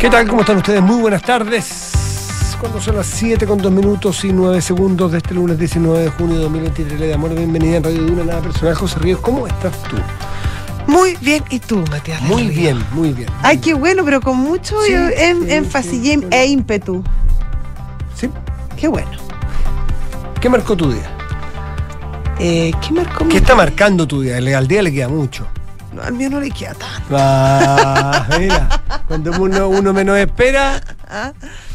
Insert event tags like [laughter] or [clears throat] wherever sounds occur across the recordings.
¿Qué tal? ¿Cómo están ustedes? Muy buenas tardes. Cuando son las 7 con 2 minutos y 9 segundos de este lunes 19 de junio de 2023, le damos la bienvenida en Radio Duna Nada Personal. José Ríos, ¿cómo estás tú? Muy bien, ¿y tú, Matías? Muy bien, muy bien. Ay, qué bueno, pero con mucho Sí, em- sí, énfasis sí, em- e ímpetu. ¿Sí? Qué bueno. ¿Qué marcó tu día? Eh, ¿Qué marcó mi- ¿Qué está marcando tu día? Al día le queda mucho. No, al mío no le queda tanto. Ah, mira, [laughs] cuando uno, uno menos espera, ¿ah?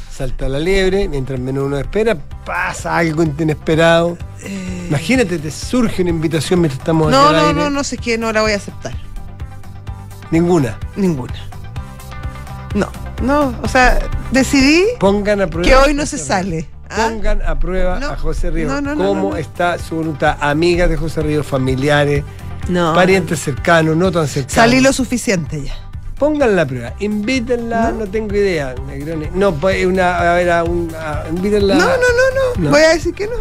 salta la liebre, mientras menos uno espera, pasa algo inesperado. Eh, Imagínate, te surge una invitación mientras estamos no, no, no, no sé qué, no la voy a aceptar. Ninguna. Ninguna. No, no, o sea, decidí Pongan a prueba. que hoy no se sale. ¿ah? Pongan a prueba No. a José Ríos. No, no, no, ¿Cómo está su voluntad? Amigas de José Ríos, familiares, parientes cercanos, no tan cercanos. Salí lo suficiente ya. Pónganla a prueba. Invítenla, no, No. tengo idea, Negroni. No, pues una, a ver, a un, a- invítenla. No, no, no, no, No. Voy a decir que no.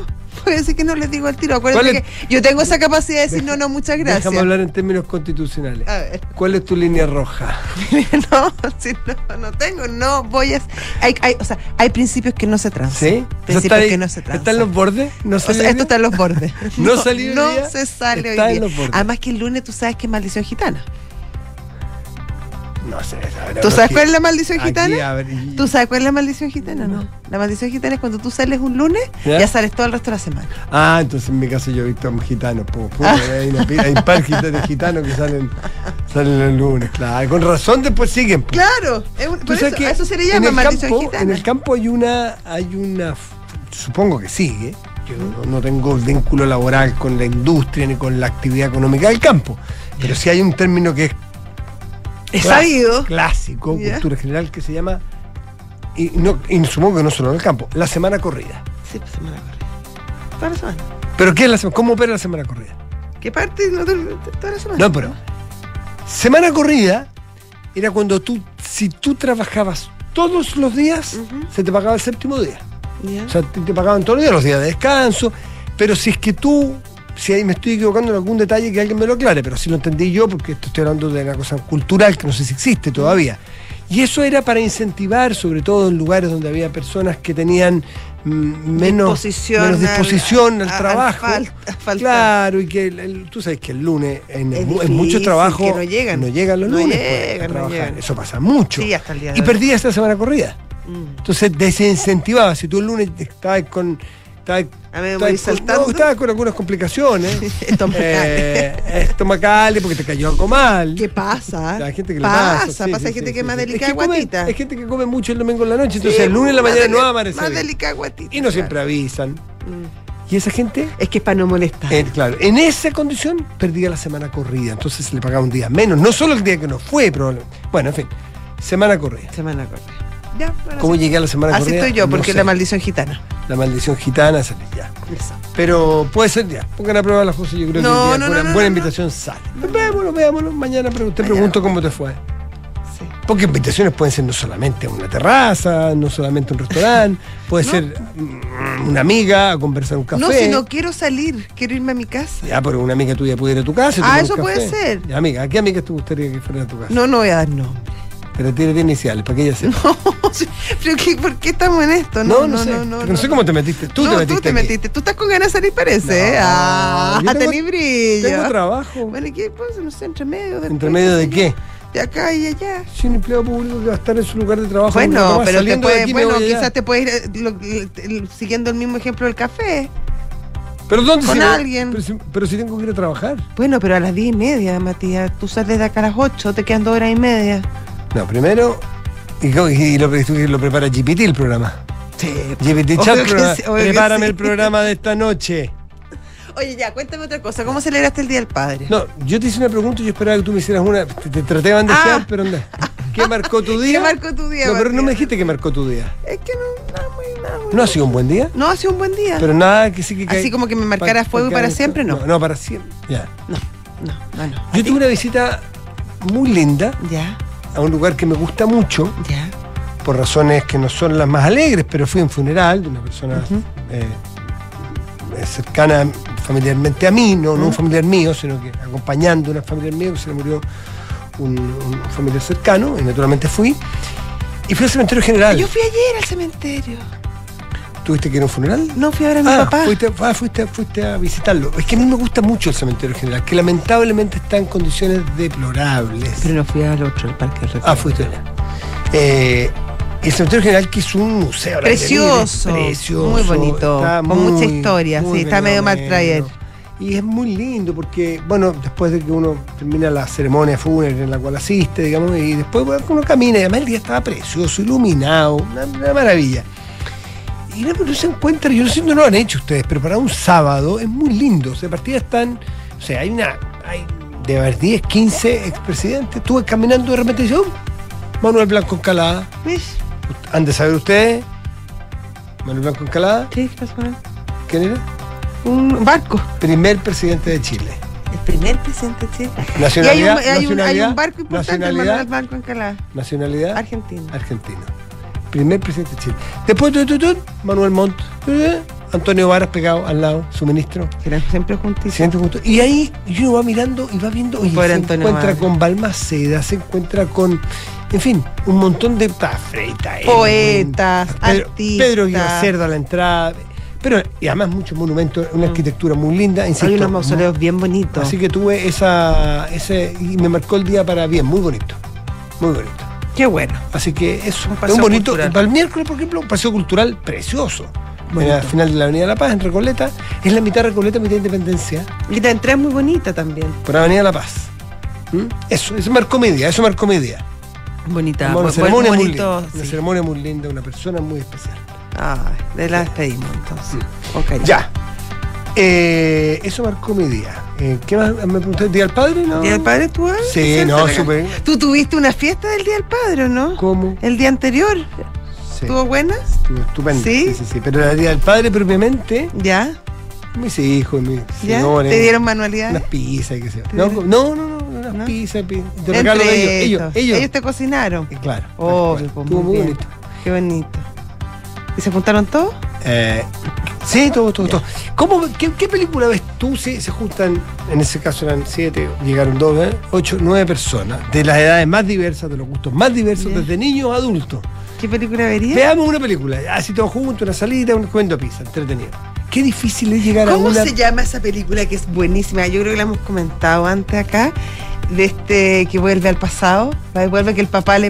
Voy a decir que no les digo al tiro. Acuérdate ¿Cuál es- que yo tengo esa capacidad de decir no, no, muchas gracias. Déjame hablar en términos constitucionales. A ver. ¿Cuál es tu línea roja? [laughs] no, si no, no tengo, no voy a. Hay, hay, o sea, hay principios que no se transan. ¿Sí? Principios ahí- que no se transan. ¿Están los bordes? ¿No O sea, esto está en los bordes. [laughs] ¿No No día? se sale Está hoy en día. los bordes. Además que el lunes tú sabes que es maldición gitana. No sé. ¿Tú sabes cuál es la maldición gitana? a ver, y- ¿Tú sabes cuál es la maldición gitana? No. La maldición gitana es cuando tú sales un lunes, ¿Ya? ya, sales todo el resto de la semana. Ah, entonces en mi caso yo he visto a un gitano. po, po, Ah. Hay, una pi- hay un par de gitanos que salen, salen el lunes, claro. Con razón después siguen. po. Claro, es un- por eso, que a eso se le llama maldición campo, gitana. En el campo hay una, hay una, supongo que sigue. Yo no, no tengo vínculo laboral con la industria ni con la actividad económica del campo. Pero sí hay un término que es es sabido. clásico, Ya. cultura general, que se llama, y, no, y supongo que no solo en el campo, la semana corrida. Sí, pues semana corrida. Toda la semana. ¿Pero qué es la semana? ¿Cómo opera la semana corrida? ¿Qué parte? No, toda la semana. No, pero. Semana corrida era cuando tú, si tú trabajabas todos los días, se te pagaba el séptimo día. Ya. O sea, te, te pagaban todos los días, los días de descanso. Pero si es que tú, si ahí me estoy equivocando en algún detalle, que alguien me lo aclare, pero si lo entendí yo, porque esto estoy hablando de una cosa cultural que no sé si existe todavía. Y eso era para incentivar, sobre todo en lugares donde había personas que tenían mm, menos Disposición menos al- disposición al, a- al trabajo. fal- claro, y que el- el- tú sabes que el lunes en, en difícil, muchos trabajos no llegan. no llegan los No lunes pues, a llegan, no llegan. Eso pasa mucho. Sí, hasta el día de y hoy. perdías esta semana corrida. Mm. Entonces desincentivaba. Si tú el lunes estabas con. Estabas, A mí me voy con- saltando. no, estabas con algunas complicaciones. [laughs] Estomacales. eh, estomacales, porque te cayó algo mal. ¿Qué pasa? Hay gente que le pasa, pasa. sí, pasa, sí, gente sí, que es más delicada que come- guatita. Hay gente que come mucho el domingo en la noche, entonces el lunes en la mañana no va a amanecer. Más delicada guatita. Y no siempre avisan. Mm. Y esa gente Es que es para no molestar. eh, claro, en esa condición perdía la semana corrida, entonces se le pagaba un día menos, no solo el día que no fue, probablemente. Bueno, en fin, semana corrida. Semana corrida. Ya, bueno, ¿Cómo llegué a la semana Así corrida? estoy yo, No porque sé. la maldición gitana. La maldición gitana sale ya. Pero puede ser ya. Pongan a prueba las cosas, yo creo No, que no, buena, no, no, buena no, invitación sale. Veámoslo, veámoslo. Mañana te Mañana. pregunto cómo te fue. Sí. Porque invitaciones pueden ser no solamente una terraza, no solamente un restaurante, [laughs] puede No. ser mm, una amiga a conversar un café. No, si no quiero salir, quiero irme a mi casa. Ya, pero una amiga tuya puede ir a tu casa. Ah, eso puede ser. Ya, amiga, ¿a qué amiga te gustaría que fuera a tu casa? No, no voy a dar nombre. Pero tiene iniciales, para que ella sepa. [laughs] Pero ¿qué- ¿por qué estamos en esto? No, No, no, no, sé. no. no, sé cómo te metiste. Tú no, te metiste. tú te aquí. metiste. Tú estás con ganas de salir, parece. ¿eh? Ah, yo tengo- tenés brillo. Tengo trabajo. Bueno, ¿y qué? Pues, no sé, entre medio. de- ¿Entre medio de qué? De acá y allá. Si un empleado público que va a estar en su lugar de trabajo. Bueno, pero te puede, bueno, quizás te puedes ir eh, lo- lo- siguiendo el mismo ejemplo del café. ¿Pero dónde con si alguien. Pero si, pero si tengo que ir a trabajar. Bueno, pero a las diez y media, Matías. Tú sales de acá a las ocho, te quedan dos horas y media. No, primero. Y, lo, y lo prepara GPT el programa. Sí. GPT Chat, programa, sí, prepárame sí. el programa de esta noche. Oye, ya, cuéntame otra cosa. ¿Cómo celebraste el Día del Padre? No, yo te hice una pregunta y yo esperaba que tú me hicieras una. Te, te traté de bandejear, Ah. pero anda. ¿Qué marcó tu [laughs] día? ¿Qué marcó tu día, No, pero no me dijiste que marcó tu día. Es que no, nada muy, nada muy. ¿No ha sido un buen día? No, ha sido un buen día. Pero nada que sí que Así como que me marcara fuego y para esto. siempre, no. No, no, para siempre. Ya. No, no, no, no. Yo tuve una visita muy linda Ya, a un lugar que me gusta mucho, por razones que no son las más alegres, pero fui a un funeral de una persona eh, eh, cercana familiarmente a mí, no, no un familiar mío, sino que acompañando a una familiar mío que se le murió un, un familiar cercano, y naturalmente fui. Y fui al cementerio general. Yo fui ayer al cementerio. ¿Tuviste que ir a un funeral? No fui a ver a mi ah, papá. Fuiste, ah, fuiste, fuiste a visitarlo. Es que a mí me gusta mucho el cementerio general, que lamentablemente está en condiciones deplorables. Pero no fui al otro, al parque del Ah, fuiste. Eh, el cementerio general que es un museo. Precioso. libre, Precioso. Muy bonito. con muy, mucha historia. Sí, está medio mal traer. Y es muy lindo porque, bueno, después de que uno termina la ceremonia fúnebre en la cual asiste, digamos, y después bueno, uno camina, y además el día estaba precioso, iluminado, una, una maravilla. Y no, no se encuentra, yo no sé si no lo han hecho ustedes, pero para un sábado es muy lindo. O sea, están, o sea, hay una, hay de haber 10, 15 expresidentes. Estuve caminando de repente y dije, "Oh, Manuel Blanco Encalada. ¿Ves? Han de saber ustedes, Manuel Blanco Encalada, ¿Qué pasó? ¿quién era? Un barco. Primer presidente de Chile. El primer presidente de Chile. Y hay un, Nacionalidad, hay un- hay nacionalidad, un barco importante, Manuel Banco en Calá. nacionalidad Argentina. argentino. Primer presidente de Chile. Después, tu, tu, tu, Manuel Montt, Antonio Varas pegado al lado, su ministro. Eran siempre juntitos. Siempre juntos. Y ahí uno va mirando y va viendo, oye, Pobre se Antonio encuentra Varas. con Balmaceda, se encuentra con, en fin, un montón de ah, Freita, Poetas, Pedro, artistas. Pedro Cerda a la entrada. Pero, y además muchos monumentos, una Mm. arquitectura muy linda, insisto. Hay unos mausoleos bien bonitos. Así que tuve esa, ese, y me marcó el día para bien, muy bonito. Muy bonito. Qué bueno. Así que es Un paseo un bonito. cultural. Para el miércoles, por ejemplo, un paseo cultural precioso. Bonito. Al final de la Avenida La Paz, en Recoleta. Es la mitad Recoleta, mitad Independencia. Y la entrada es muy bonita también. Por Avenida La Paz. ¿Mm? Eso, eso marcó mi día, eso marcó mi día. Bonita. una bu- ceremonia muy bonito, linda. Una sí. ceremonia muy linda, una persona muy especial. Ay, de la despedimos entonces. Cariño. Ya. Eh, eso marcó mi día. Eh, ¿Qué más me pregunté? ¿Día del padre? No. ¿Día del Padre tú? Sí, no, súper. ¿Tú tuviste una fiesta del Día del Padre no? ¿Cómo? ¿El día anterior? Sí. ¿Estuvo buena? Estuvo Estupendo. ¿Sí? Sí, sí, sí. Pero el día del padre propiamente, ¿Ya? mis hijos, mis ¿Ya? señores. ¿Te dieron Unas manualidades? pizzas, qué sé yo. ¿Te No, no, no, no, unas ¿No? pizzas, pi- de regalo de ellos. estos. Ellos, ellos. te cocinaron. Eh, Claro. Oh, tal cual. pues, Estuvo muy muy bien. bonito. Qué bonito. ¿Y se juntaron todos? Eh, sí, todo, todo, todo. ¿Cómo, qué, qué película ves tú si se juntan, en ese caso eran siete, llegaron dos, ¿eh? ocho, nueve personas, de las edades más diversas, de los gustos más diversos, desde niños a adultos? ¿Qué película verías? Veamos una película, así todos juntos, una salida, un comiendo pizza, entretenido. Qué difícil es llegar a ¿Cómo una... se llama esa película que es buenísima? Yo creo que la hemos comentado antes acá. De este que vuelve al pasado, vuelve que el papá le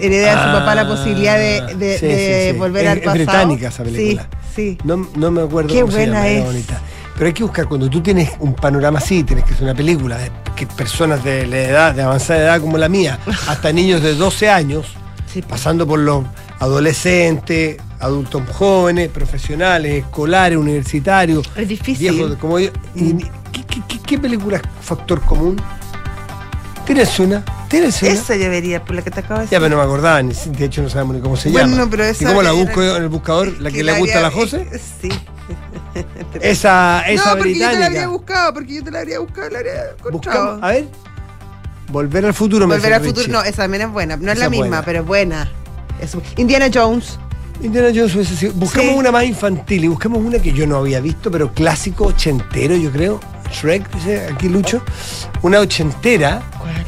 hereda a su papá la posibilidad de, de- Ah, sí, de sí, sí. volver Es- al es pasado. británica esa película. Sí. No, no me acuerdo Qué cómo se buena llama, era es. bonita. Pero hay que buscar, cuando tú tienes un panorama así, tienes que hacer una película de que personas de la edad, de avanzada edad como la mía, [laughs] hasta niños de 12 años, Sí, pues. pasando por los adolescentes, adultos jóvenes, profesionales, escolares, universitarios, Es difícil. viejos como yo. Y- ¿qué, qué, qué- qué película es factor común? ¿Tienes una? ¿Tienes una? Esa ya vería, por la que te acabo de decir. Ya, pero no me acordaba, ni, de hecho no sabemos ni cómo se Bueno, llama. no, pero esa ¿Y cómo la busco yo en el buscador? ¿La que, le gusta a la José? Sí. [laughs] Esa, esa no, porque yo te la británica. habría buscado, porque yo te la habría buscado, la habría encontrado. Buscamos, a ver. Volver al futuro, me Volver al futuro, Richie. no, esa también es buena. No es la misma, buena. pero es buena. Es- Indiana Jones. Indiana Jones Buscamos Sí. una más infantil y buscamos una que yo no había visto, pero clásico ochentero, yo creo. Shrek, dice aquí Lucho. Una ochentera, ¿Cuál?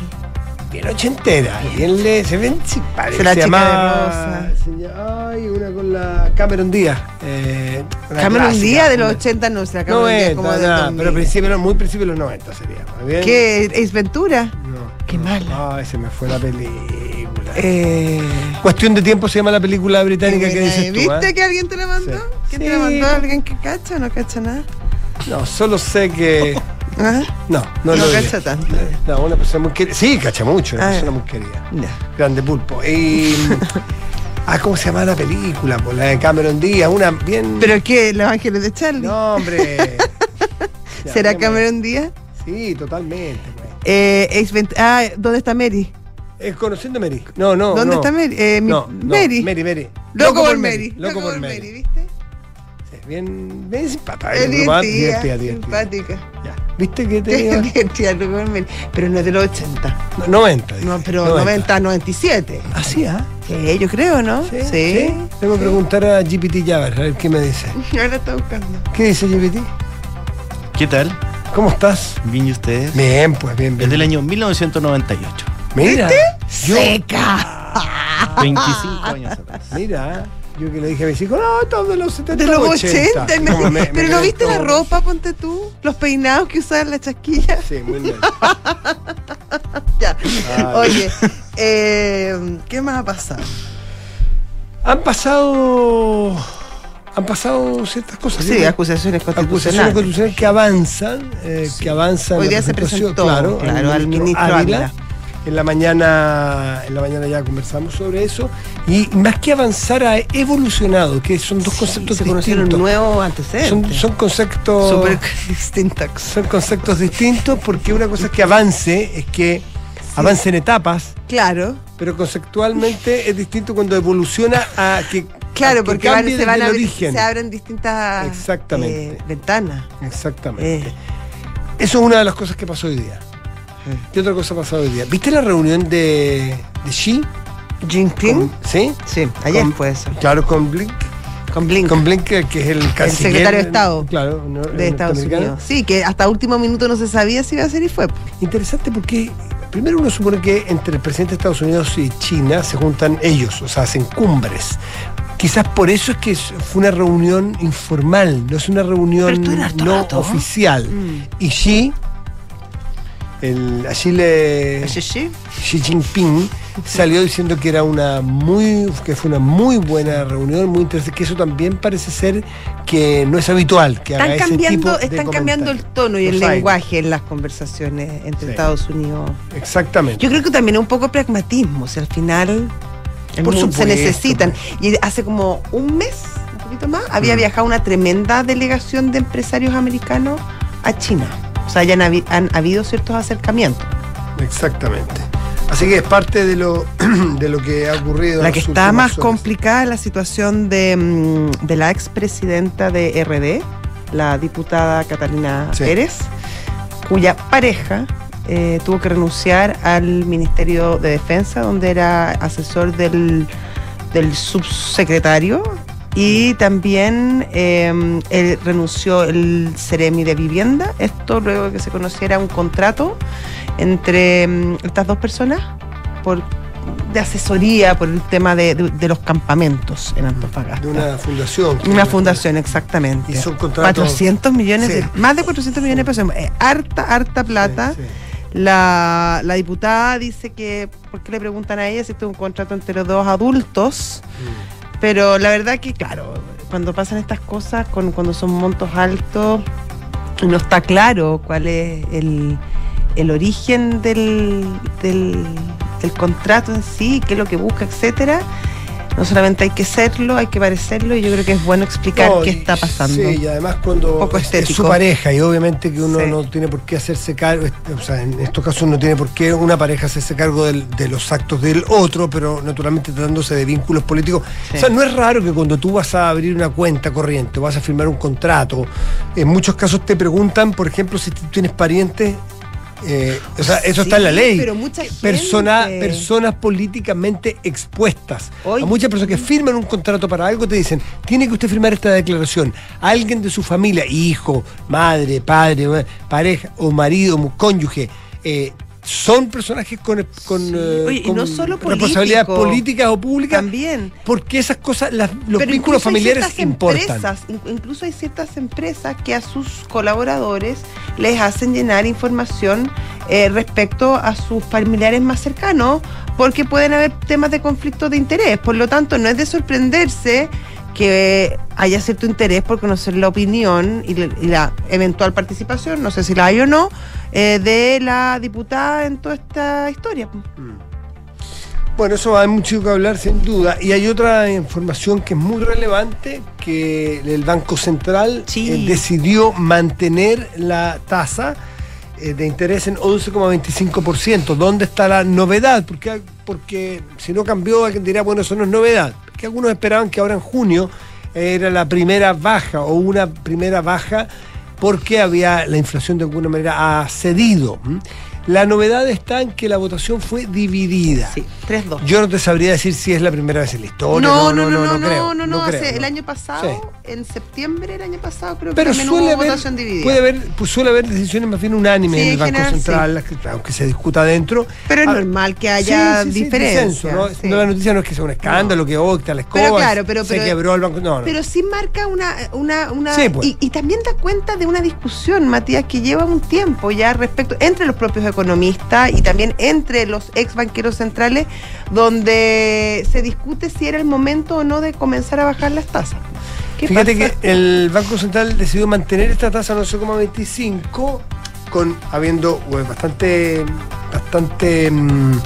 bien ochentera. Bien le, se ven simpáticas. Se la se chica de llama- rosa. se llama- ay, una con la Cameron Díaz. Eh, Cameron clásica, Díaz de los una- 80, no sé, la Cameron Díaz 90, como del nada, 2000. pero principio, no, muy principio de los 90 sería. ¿Qué? ¿Ace Ventura? No. Qué mala. Ay, se me fue la película. Eh, Cuestión de tiempo se llama la película británica que dices tú. ¿Viste ¿ah? que alguien te la mandó? Sí. ¿Quién Sí. te la mandó? ¿Alguien que cacha o no cacha nada? No, solo sé que. ¿Ah? No, no, No lo cacha tanto. No, una persona muy querida. Sí, cacha mucho, una Ah. persona muy querida. Ya. Grande pulpo. Y. [laughs] ah, ¿cómo se llama la película? Pues la de Cameron Díaz, una bien. ¿Pero qué? ¿Los ángeles de Charlie? No, hombre. [laughs] Ya, ¿Será Cameron Díaz? Sí, totalmente. pues. Eh, ah, ¿dónde está Mary? Es conociendo a Mary. No, no. ¿Dónde no. está Mary? Eh, No, no, Mary. Mary, Mary. Loco, por Mary. Loco por Mary. ¿viste? Sí, bien, bien simpática. Es bien divertida, divertida, divertida. simpática. Ya. ¿Viste que [laughs] Mary. Pero no es de los 80. 90? dije. No, pero 90, 97. Ah, sí, ¿ah? Sí, yo creo, ¿no? Sí. Tengo que preguntar a GPT Jabber, a ver qué me dice. [laughs] Ahora está buscando. ¿Qué dice GPT? ¿Qué tal? ¿Cómo estás? Bien, ¿y ustedes? Bien, pues bien, Es bien. del año 1998. Mira, yo, ¡Seca! [laughs] 25 años atrás. Mira, yo que le dije a mis hijos, no, todos de los 70 De los 80. 80. Como me- me pero no quedé viste la todo- ropa, ponte tú. Los peinados que usaban la chasquilla. Sí, muy bien. [laughs] Ya. Ay. Oye, eh, ¿qué más ha pasado? Han pasado. Han pasado ciertas cosas. Sí, ¿no? acusaciones acusaciones constitucionales. constitucionales que avanzan, eh, que avanzan. Hoy la día se presentó, claro, claro, al ministro Ávila. En la mañana, en la mañana ya conversamos sobre eso y más que avanzar ha evolucionado, que son dos conceptos se conocieron nuevos Son, antecedentes. son conceptos [laughs] distintos. son conceptos distintos porque una cosa es que avance, es que avance en etapas, Claro, pero conceptualmente es distinto cuando evoluciona a que claro, que porque van- se van a abrir, se abren distintas Exactamente. eh, ventanas. Exactamente. Eh, Eso es una de las cosas que pasó hoy día. ¿Qué otra cosa ha pasado hoy día? ¿Viste la reunión de, de Xi? Jinping. ¿Sí? Sí, ayer Con- fue eso. Claro, con Blink. Con Blink. Con Blink, que es el canciller. secretario de Estado Claro, no- de Estados. Unidos. Sí, que hasta último minuto no se sabía si iba a ser y fue. Interesante porque primero uno supone que entre el presidente de Estados Unidos y China se juntan ellos, o sea, hacen cumbres. Quizás por eso es que fue una reunión informal, no es una reunión no rato, oficial. Mm. Y Xi, el, allí le, Sí. Xi Jinping salió diciendo que era una muy que fue una muy buena reunión, muy interesante, que eso también parece ser que no es habitual que haga Están ese tipo cambiando, de están cambiando el tono y el lenguaje en las conversaciones entre Sí. Estados Unidos. Exactamente. Yo creo que también es un poco pragmatismo, o sea, al final Por se necesitan. Y hace como un mes, un poquito más, había Mm. viajado una tremenda delegación de empresarios americanos a China. O sea, ya han, habi- han habido ciertos acercamientos. Exactamente. Así que es parte de lo, [clears throat] de lo que ha ocurrido. La que está más horas. complicada es la situación de, mm, de la expresidenta de RD, la diputada Catalina Sí. Pérez, cuya pareja eh, tuvo que renunciar al Ministerio de Defensa, donde era asesor del, del subsecretario. Y también eh, él renunció el Ceremi de Vivienda, esto luego de que se conociera un contrato entre mm, estas dos personas por, de asesoría por el tema de, de- de los campamentos en Antofagasta. De una fundación. Una fundación, exactamente. Y son contratos- 400 millones, Sí. de, más de 400 millones de pesos. Eh, harta, harta plata. Sí, sí. La, la diputada dice que, ¿por qué le preguntan a ella si esto es un contrato entre los dos adultos? Mm. Pero la verdad que, claro, cuando pasan estas cosas, con, cuando son montos altos, no está claro cuál es el, el origen del, del, del contrato en sí, qué es lo que busca, etcétera. No solamente hay que serlo, hay que parecerlo, y yo creo que es bueno explicar No, qué está pasando. Sí, y además cuando es- su pareja y obviamente que uno Sí. no tiene por qué hacerse cargo, o sea, en estos casos no tiene por qué una pareja hacerse cargo del- de los actos del otro, pero naturalmente tratándose de vínculos políticos. Sí. O sea, no es raro que cuando tú vas a abrir una cuenta corriente vas a firmar un contrato, en muchos casos te preguntan, por ejemplo, si tienes parientes. Eh, o sea, eso Sí, está en la ley. pero mucha Persona- gente. personas políticamente expuestas. Oye. A muchas personas que firman un contrato para algo te dicen, tiene que usted firmar esta declaración. Alguien de su familia, hijo, madre, padre, eh, pareja o marido, cónyuge, eh, son personajes con, con, eh, Oye, y con no solo responsabilidades político, políticas o públicas, También. porque esas cosas, las- los Pero vínculos familiares importan. Empresas, in- incluso hay ciertas empresas que a sus colaboradores les hacen llenar información eh, respecto a sus familiares más cercanos, porque pueden haber temas de conflicto de interés. Por lo tanto, no es de sorprenderse que haya cierto interés por conocer la opinión y, la- y la eventual participación, no sé si la hay o no, eh, de la diputada en toda esta historia. Bueno, eso hay mucho que hablar sin duda. Y hay otra información que es muy relevante, que el Banco Central Sí. eh, decidió mantener la tasa de interés en 11,25%. ¿Dónde está la novedad? Porque, porque si no cambió, alguien dirá, bueno, eso no es novedad. Porque algunos esperaban que ahora en junio era la primera baja o una primera baja porque había la inflación de alguna manera ha cedido. La novedad está en que la votación fue dividida. Sí, 3-2. Yo no te sabría decir si es la primera vez en la historia. No, no, no, no, no, creo, no, no, creo, hace- no. el año pasado, Sí. en septiembre del año pasado, creo Pero que también suele hubo haber, votación dividida. puede haber, pues suele haber decisiones más bien unánimes Sí, en el Banco general, Central, que- aunque se discuta adentro. Pero es Ah, normal que haya sí, sí, sí, diferencias. ¿no? sí. No, la noticia no es que sea un escándalo, que oh, la escoba Pero claro, pero- se pero- quebró el banco. No, no. Pero sí marca una... una, una Sí, pues. y, y también da cuenta de una discusión, Matías, que lleva un tiempo ya respecto entre los propios economistas y también entre los ex banqueros centrales, donde se discute si era el momento o no de comenzar a bajar las tasas. ¿Qué Fíjate pasa? que el Banco Central decidió mantener esta tasa 11,25 con habiendo bueno, bastante bastante mm,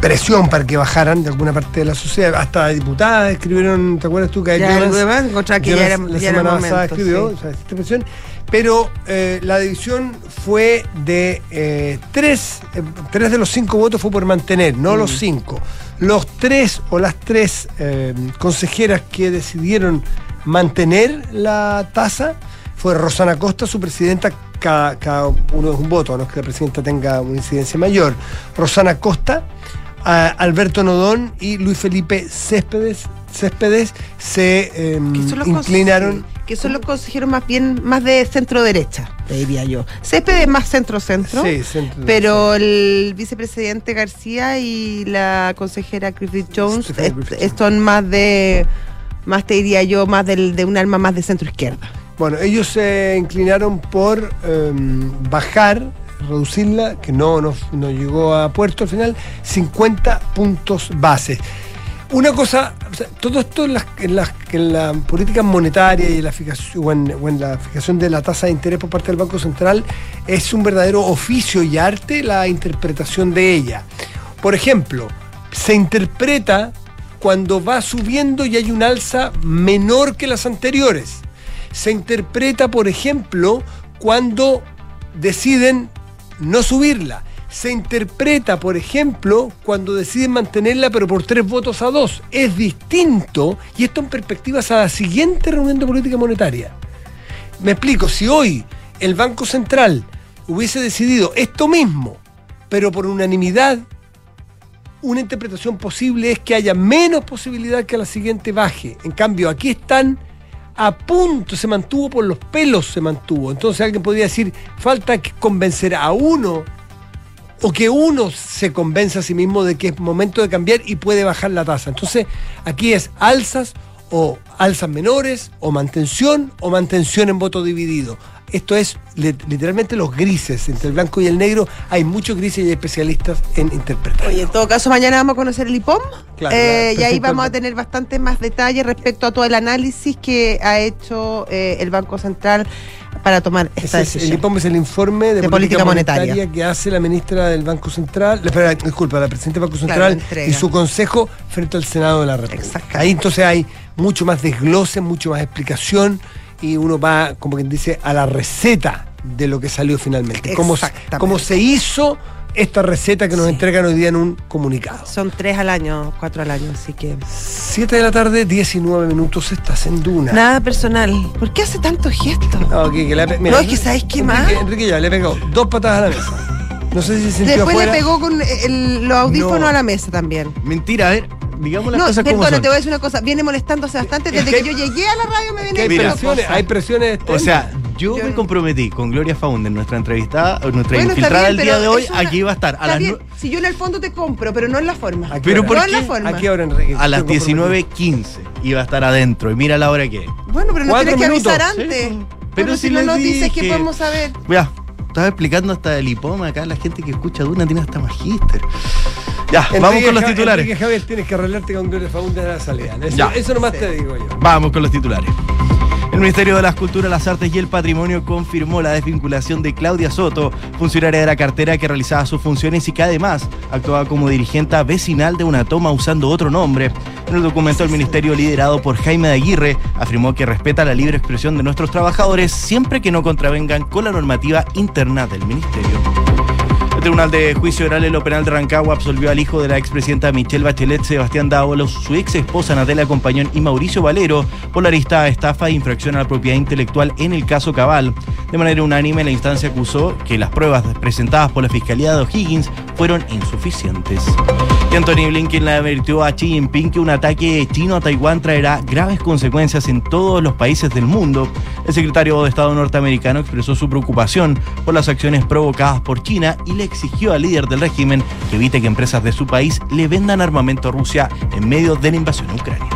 presión para que bajaran de alguna parte de la sociedad. Hasta diputadas escribieron, ¿te acuerdas tú que encontrar que la semana pasada escribió, sí. o sea, presión, pero eh, la división fue de eh, tres, eh, tres de los cinco votos fue por mantener, no Mm. los cinco. Los tres o las tres eh, consejeras que decidieron mantener la tasa fue Rosana Costa, su presidenta, cada, cada uno es un voto, no es que la presidenta tenga una incidencia mayor. Rosana Costa, a- Alberto Nodón y Luis Felipe Céspedes, Céspedes se eh, los inclinaron. Que son los consejeros más bien más de centro derecha te diría yo. Césped es más centro centro Sí, centro- pero el vicepresidente García y la consejera Griffith Jones son más de más te diría yo más del, de un alma más de centro izquierda Bueno, ellos se inclinaron por eh, bajar, reducirla, que no, no, no llegó a puerto al final, 50 puntos bases. Una cosa, o todo esto en, en la política monetaria y la, fijación, o en la fijación de la tasa de interés por parte del Banco Central es un verdadero oficio y arte la interpretación de ella. Por ejemplo, se interpreta cuando va subiendo y hay un alza menor que las anteriores. Se interpreta, por ejemplo, cuando deciden no subirla. Se interpreta, por ejemplo, cuando deciden mantenerla pero por tres votos a dos. Es distinto y esto en perspectivas a la siguiente reunión de política monetaria. Me explico, si hoy el Banco Central hubiese decidido esto mismo, pero por unanimidad, una interpretación posible es que haya menos posibilidad que a la siguiente baje. En cambio, aquí están a punto, se mantuvo por los pelos, se mantuvo. Entonces alguien podría decir, falta convencer a uno o que uno se convenza a sí mismo de que es momento de cambiar y puede bajar la tasa. Entonces, aquí es alzas o alzas menores o mantención o mantención en voto dividido. Esto es li- literalmente los grises, entre el blanco y el negro hay muchos grises y hay especialistas en interpretar. Oye, en todo caso, mañana vamos a conocer el IPOM Claro, eh, la- y ahí vamos a tener bastante más detalles respecto a todo el análisis que ha hecho eh, el Banco Central para tomar esta es- el decisión. IPOM es el informe de, De política, política monetaria. monetaria. que hace la ministra del Banco Central, la- disculpa, la presidenta del Banco Central y su consejo frente al Senado de la República. Ahí entonces hay mucho más desglose, mucho más explicación y uno va, como quien dice, a la receta de lo que salió finalmente. Cómo se hizo esta receta que nos entregan hoy día en un comunicado. Son tres al año, cuatro al año, así que... 7 de la tarde, 19 minutos, estás en Duna. Nada personal. ¿Por qué hace tantos gestos? Que No, es que ¿sabes qué más? Enrique ya le pegó dos patadas a la mesa. No sé si se sintió Después afuera. le pegó con el- los audífonos No. a la mesa también. Mentira, a ver, digamos las No, cosas como perdona, son. te voy a decir una cosa. Viene molestándose bastante. Es Desde que yo llegué a la radio me viene hay presiones, hay presiones. O sea, yo Yo me no- comprometí con Gloria Faunder, nuestra entrevistada, nuestra Bueno, infiltrada bien, del día de hoy, una- aquí va a estar a Está las, bien, nue- Si yo en el fondo te compro, pero no en la forma. ¿A qué Pero hora? ¿por no en la qué? forma. ¿A qué hora, Enrique? a las Estoy comprometido. 19.15 iba a estar adentro. Y mira la hora que es. Bueno, pero no Cuatro tienes que minutos. avisar antes. Sí. Pero Pero si, si no nos dices que podemos saber. Mira, estaba explicando hasta el hipoma acá, la gente que escucha Duna tiene hasta magíster. Ya, Enrique vamos con los titulares. Enrique Javier, tienes que arreglarte con Gloria Faundes de la salida. Eso, Ya. eso nomás te digo yo. Vamos con los titulares. El Ministerio de las Culturas, las Artes y el Patrimonio confirmó la desvinculación de Claudia Soto, funcionaria de la cartera que realizaba sus funciones y que además actuaba como dirigente vecinal de una toma usando otro nombre. En el documento, el Ministerio, liderado por Jaime de Aguirre, afirmó que respeta la libre expresión de nuestros trabajadores siempre que no contravengan con la normativa interna del Ministerio. Tribunal de Juicio Oral en lo Penal de Rancagua absolvió al hijo de la expresidenta Michelle Bachelet, Sebastián Dávalos, su ex esposa Natalia Compañón y Mauricio Valero por la lista estafa e infracción a la propiedad intelectual en el caso Cabal. De manera unánime, la instancia acusó que las pruebas presentadas por la Fiscalía de O'Higgins fueron insuficientes. Y Anthony Blinken le advirtió a Xi Jinping que un ataque chino a Taiwán traerá graves consecuencias en todos los países del mundo. El secretario de Estado norteamericano expresó su preocupación por las acciones provocadas por China y le exigió al líder del régimen que evite que empresas de su país le vendan armamento a Rusia en medio de la invasión a Ucrania.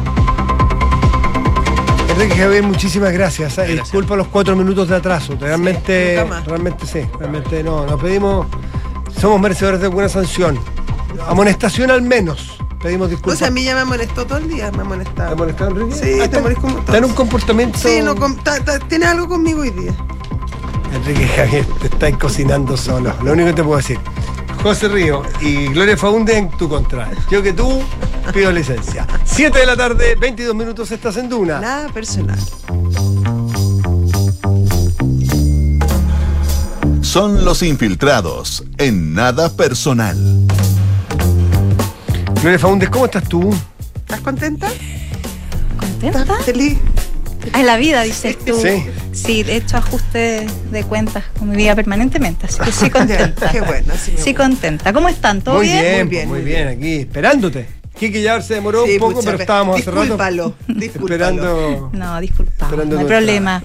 Enrique Javier, muchísimas gracias. ¿eh? Gracias. Disculpa los cuatro minutos de atraso. Realmente, más. realmente sí. Realmente no. Nos pedimos, somos merecedores de buena sanción. Amonestación al menos. Pedimos O disculpas. sea, a mí ya me molestó todo el día, me ha molestado. ¿Te molestado, Enrique? Sí, Ah, te molest como- Está en un comportamiento. Sí, no, com- ta- ta- tienes algo conmigo hoy día. Enrique Javier, te estáis cocinando solo. Lo único que te puedo decir. José Río y Gloria Faunde en tu contra. Yo que tú pido licencia. 7 de la tarde, 22 minutos, estás en Duna. Nada personal. Son los infiltrados en nada personal. Gloria Faundes, ¿cómo estás tú? ¿Estás contenta? ¿Contenta? ¿Estás feliz? Ah, en la vida, dices tú. Sí. Sí, he hecho ajustes de cuentas con mi vida permanentemente, así que sí [laughs] contenta. Qué bueno, Sí, gusta. contenta. ¿Cómo están? ¿Todo muy bien? bien, Muy muy bien, bien, muy bien. aquí, esperándote. Kiki ya se demoró Sí, un poco, pero pe- estábamos hace rato. discúlpalo. [laughs] Esperando. No, disculpa, Esperando no hay problema.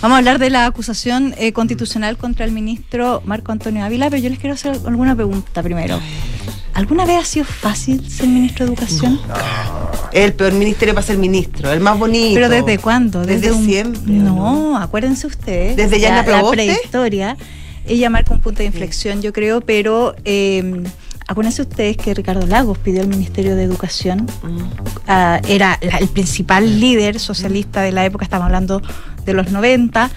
Vamos a hablar de la acusación eh, constitucional contra el ministro Marco Antonio Ávila, pero yo les quiero hacer alguna pregunta primero. ¿Alguna vez ha sido fácil ser ministro de Educación? El peor ministerio para ser ministro, el más bonito. ¿Pero desde cuándo? Desde un- siempre. ¿o No, acuérdense ustedes. ¿Desde la, Yana la Proboste? prehistoria. Ella marca un punto de inflexión, yo creo, pero eh, acuérdense ustedes que Ricardo Lagos pidió al Ministerio de Educación. Mm. ah, era la- el principal líder socialista de la época, estamos hablando de los 90.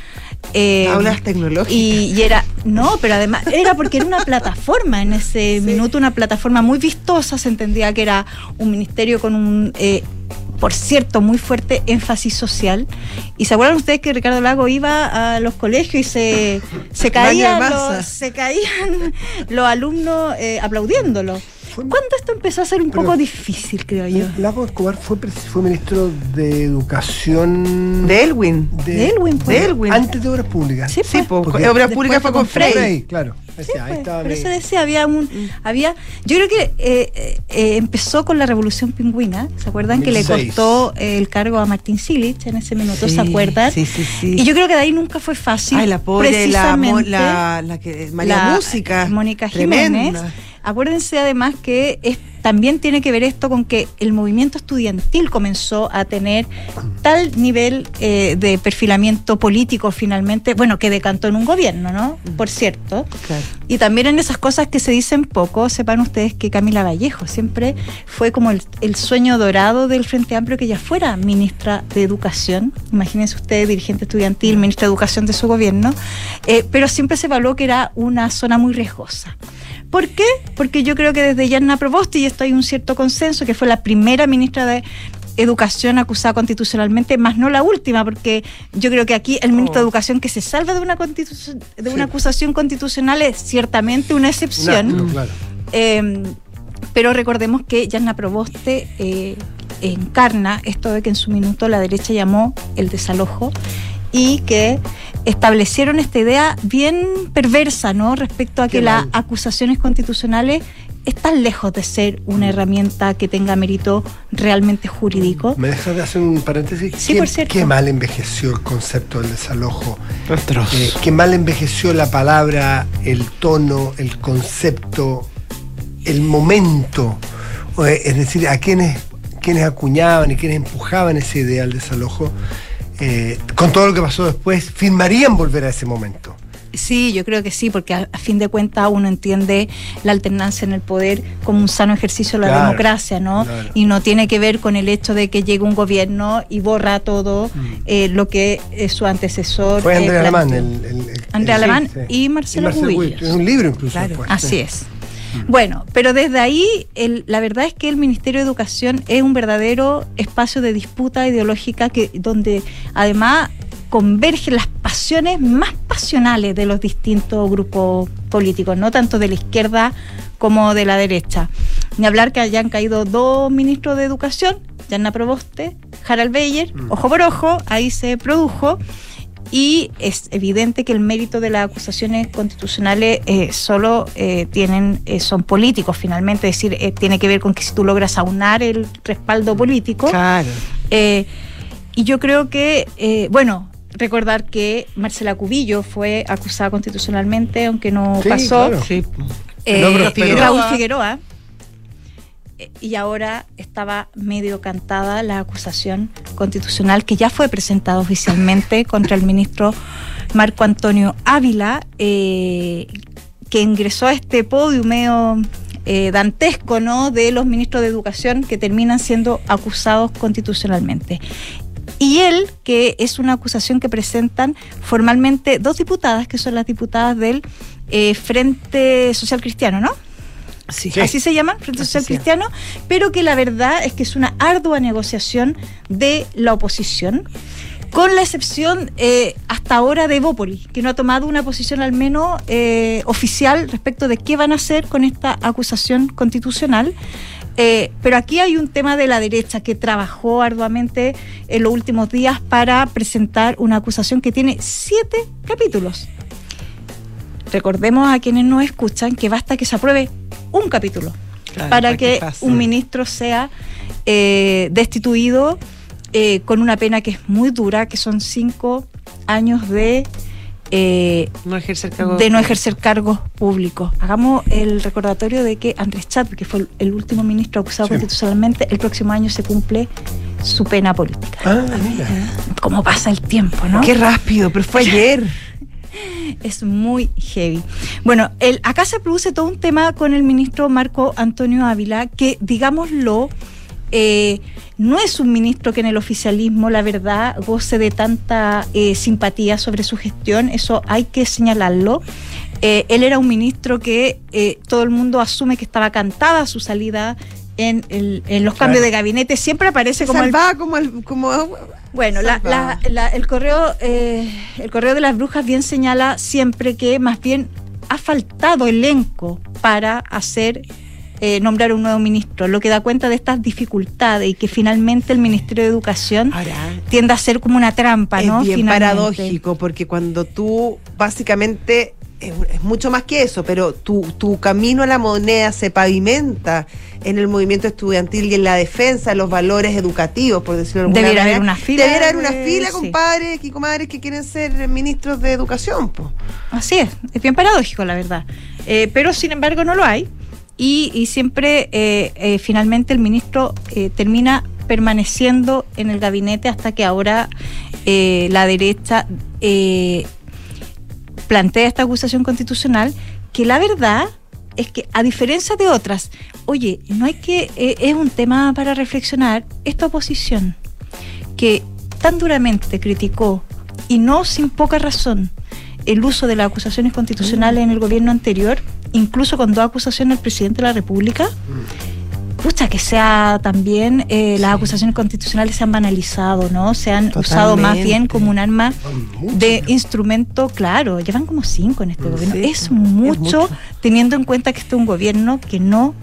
Eh, Aulas tecnológicas. y, y era, no, pero además era porque era una plataforma en ese minuto, una plataforma muy vistosa, se entendía que era un ministerio con un, eh, por cierto, muy fuerte énfasis social. Y se acuerdan ustedes que Ricardo Lago iba a los colegios y se, se, caían, los, se caían [laughs] los alumnos eh, aplaudiéndolo. ¿Cuándo esto empezó a ser un Pero- poco difícil, creo yo? Lago Escobar fue, fue ministro de Educación. De Elwin. De Elwin, pues. De Elwin. Antes de Obras Públicas. Sí, Sí, pues. po, Porque- Obras Públicas fue fue con con Frey. Frey. claro. Sí, ahí pues, estaba mi- eso decía, había un, había, yo creo que eh, eh, eh, empezó con la revolución pingüina, ¿se acuerdan? Que le 2006. costó eh, el cargo a Martín Silich en ese minuto, Sí, ¿se acuerdan? Sí, sí, sí. Y yo creo que de ahí nunca fue fácil. Ay, la pobre, precisamente la, la que María la- Música. Mónica Tremenda. Acuérdense además que es- también tiene que ver esto con que el movimiento estudiantil comenzó a tener tal nivel eh, de perfilamiento político finalmente, bueno, que decantó en un gobierno, ¿no? Por cierto. Claro. Y también en esas cosas que se dicen poco, sepan ustedes que Camila Vallejo siempre fue como el, el sueño dorado del Frente Amplio que ella fuera ministra de Educación. Imagínense ustedes, dirigente estudiantil, ministra de Educación de su gobierno. Eh, pero siempre se evaluó que era una zona muy riesgosa. ¿Por qué? Porque yo creo que desde Yanna Proboste, y esto hay un cierto consenso, que fue la primera ministra de Educación acusada constitucionalmente, más no la última, porque yo creo que aquí el ministro de Oh. Educación que se salva de una, de una acusación constitucional es ciertamente una Un excepción. claro. Eh, pero recordemos que Yanna Proboste eh, encarna esto de que en su minuto la derecha llamó el desalojo y que establecieron esta idea bien perversa, ¿no? Respecto a Qué que las acusaciones constitucionales están lejos de ser una herramienta que tenga mérito realmente jurídico. ¿Me dejas de hacer un paréntesis? Sí, ¿Qué, por cierto. Qué mal envejeció el concepto del desalojo. Eh, qué mal envejeció la palabra, el tono, el concepto, el momento. Eh, Es decir, a quienes, quienes acuñaban y quienes empujaban esa idea del desalojo, eh, con todo lo que pasó después, firmarían volver a ese momento. Sí, yo creo que sí, porque a, a fin de cuentas uno entiende la alternancia en el poder como un sano ejercicio de la Claro, democracia, ¿no? claro. Y no tiene que ver con el hecho de que llegue un gobierno y borra todo eh, lo que eh, su antecesor. Mm. Fue eh, Andrés Alemán. El, Alemán sí. y Marcelo. Cubillos. Es un libro incluso. Claro. después, Así sí. es. Bueno, pero desde ahí el- la verdad es que el Ministerio de Educación es un verdadero espacio de disputa ideológica que donde además convergen las pasiones más pasionales de los distintos grupos políticos, no tanto de la izquierda como de la derecha. Ni hablar que hayan caído dos ministros de educación, Yanna Proboste, Harald Beyer, ojo por ojo, ahí se produjo. Y es evidente que el mérito de las acusaciones constitucionales eh, solo eh, tienen, eh, son políticos finalmente, es decir, eh, tiene que ver con que si tú logras aunar el respaldo político, Claro. eh, y yo creo que, eh, bueno, recordar que Marcela Cubillo fue acusada constitucionalmente, aunque no Sí, pasó. claro. Sí. Eh, Raúl Figueroa. Y ahora estaba medio cantada la acusación constitucional que ya fue presentada oficialmente [laughs] contra el ministro Marco Antonio Ávila, eh, que ingresó a este podio medio eh, dantesco, ¿no? De los ministros de Educación que terminan siendo acusados constitucionalmente. Y él, que es una acusación que presentan formalmente dos diputadas, que son las diputadas del eh, Frente Social Cristiano, ¿no? Sí. Así se llaman, Frente Social llama. Cristiano, pero que la verdad es que es una ardua negociación de la oposición, con la excepción eh, hasta ahora de Bópoli, que no ha tomado una posición al menos eh, oficial respecto de qué van a hacer con esta acusación constitucional. Eh, pero aquí hay un tema de la derecha que trabajó arduamente en los últimos días para presentar una acusación que tiene siete capítulos. Recordemos a quienes nos escuchan que basta que se apruebe un capítulo Claro, para que un ministro sea eh, destituido eh, con una pena que es muy dura, que son cinco años de, eh, No ejercer cargo. de no ejercer cargos públicos. Hagamos el recordatorio de que Andrés Chat, que fue el, el último ministro acusado Sí. constitucionalmente, el próximo año se cumple su pena política. Ah, mira. ¿Cómo pasa el tiempo, no? Qué rápido, pero fue ayer. Es muy heavy. Bueno, el, acá se produce todo un tema con el ministro Marco Antonio Ávila, que digámoslo, eh, no es un ministro que en el oficialismo, la verdad, goce de tanta eh, simpatía sobre su gestión, eso hay que señalarlo. Eh, él era un ministro que eh, todo el mundo asume que estaba cantada su salida en, el- en los cambios de gabinete, siempre aparece como el como el. Como, bueno, la- la- la- el, correo, eh, el correo de las brujas bien señala siempre que más bien ha faltado elenco para hacer eh, nombrar un nuevo ministro, lo que da cuenta de estas dificultades y que finalmente el Ministerio de Educación Ahora, tiende a ser como una trampa, es ¿no? bien Finalmente. paradójico porque cuando tú básicamente es, es mucho más que eso, pero tu, tu camino a la moneda se pavimenta en el movimiento estudiantil y en la defensa de los valores educativos, por decirlo de alguna Debiera manera. haber una fila Debiera haber una de- fila, sí. compadres y comadres que quieren ser ministros de educación. po. Así es, es bien paradójico, la verdad. Eh, pero sin embargo no lo hay. Y, y siempre, eh, eh, finalmente, el ministro termina permaneciendo en el gabinete hasta que ahora la derecha plantea esta acusación constitucional, que la verdad es que, a diferencia de otras, oye, no hay que, eh, es un tema para reflexionar, esta oposición que tan duramente criticó y no sin poca razón el uso de las acusaciones constitucionales en el gobierno anterior, incluso con dos acusaciones al presidente de la República, pucha, que sea también eh, las acusaciones constitucionales se han banalizado, ¿no? Se han usado más bien como un arma de instrumento, claro, llevan como cinco en este gobierno. Sí, es es mucho, mucho. teniendo en cuenta que este es un gobierno que no,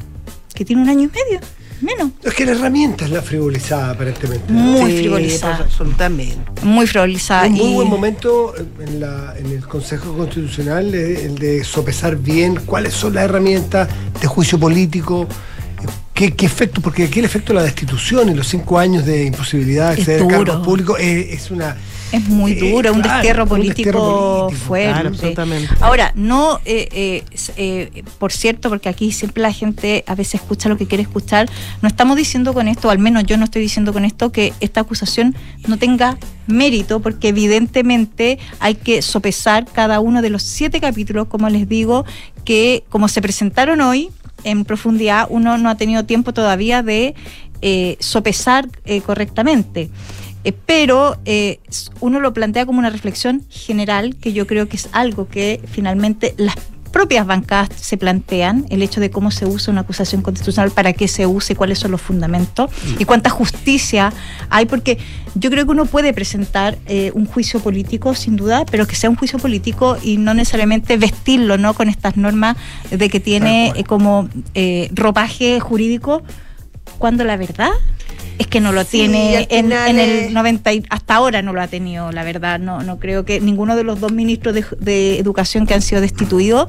que tiene un año y medio, menos. Es que la herramienta es la frivolizada, aparentemente. Muy Sí, frivolizada. absolutamente. Muy frivolizada. Un muy y- buen momento en, la- en el Consejo Constitucional eh, el de sopesar bien cuáles son las herramientas de juicio político, eh, qué, qué efecto, porque aquí el efecto de la destitución y los cinco años de imposibilidad de acceder a cargos públicos eh, es una... Es muy Eh, duro, un claro, destierro un político, destierro político, fuerte. claro, absolutamente. Ahora, no, eh, eh, eh, por cierto, porque aquí siempre la gente a veces escucha lo que quiere escuchar, no estamos diciendo con esto, o al menos yo no estoy diciendo con esto, que esta acusación no tenga mérito, porque evidentemente hay que sopesar cada uno de los siete capítulos, como les digo, que como se presentaron hoy en profundidad, uno no ha tenido tiempo todavía de eh, sopesar eh, correctamente. Eh, pero eh, uno lo plantea como una reflexión general, que yo creo que es algo que finalmente las propias bancadas se plantean el hecho de cómo se usa una acusación constitucional, para qué se use, cuáles son los fundamentos y cuánta justicia hay, porque yo creo que uno puede presentar eh, un juicio político, sin duda, pero que sea un juicio político y no necesariamente vestirlo ¿no? con estas normas de que tiene eh, como eh, ropaje jurídico, cuando la verdad es que no lo Sí, tiene en, el es- 90 y- hasta ahora no lo ha tenido la verdad no no creo que ninguno de los dos ministros de, de educación que han sido destituidos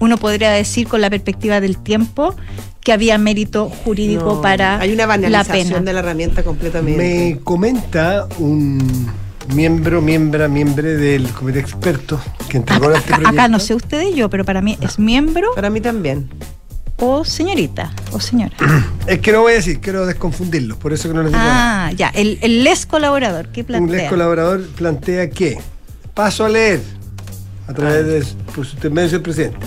uno podría decir con la perspectiva del tiempo que había mérito jurídico No, para Hay una la banalización pena de la herramienta completamente. Me comenta un miembro, miembra, miembro del comité experto que entregó este acá, proyecto. acá no sé usted y yo pero para mí es miembro Para mí también. O señorita o señora [clears throat] Es que no voy a decir, quiero desconfundirlos, por eso que no les digo nada. ah ya el, el les colaborador qué Un plantea ex colaborador plantea que, paso a leer, a través de por su intermedio presidente.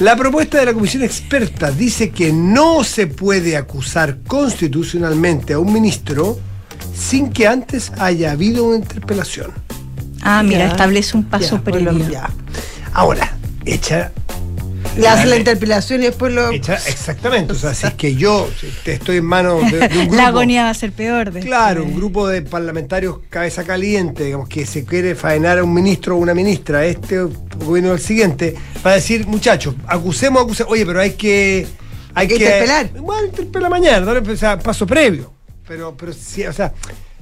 La propuesta de la comisión experta dice que no se puede acusar constitucionalmente a un ministro sin que antes haya habido una interpelación. ah mira Ya, establece un paso pues previo ya. Ahora, hecha Le hace la interpelación y después lo. Exactamente. O sea, si es que yo estoy en manos de, de un [laughs] grupo. la agonía va a ser peor de Claro, un grupo de parlamentarios cabeza caliente, digamos, que se quiere faenar a un ministro o una ministra, este gobierno el siguiente, para decir, muchachos, acusemos, acusemos, oye, pero hay que. Hay que interpelar. Bueno, interpela mañana, ¿no? o sea, paso previo. Pero, pero sí, o sea.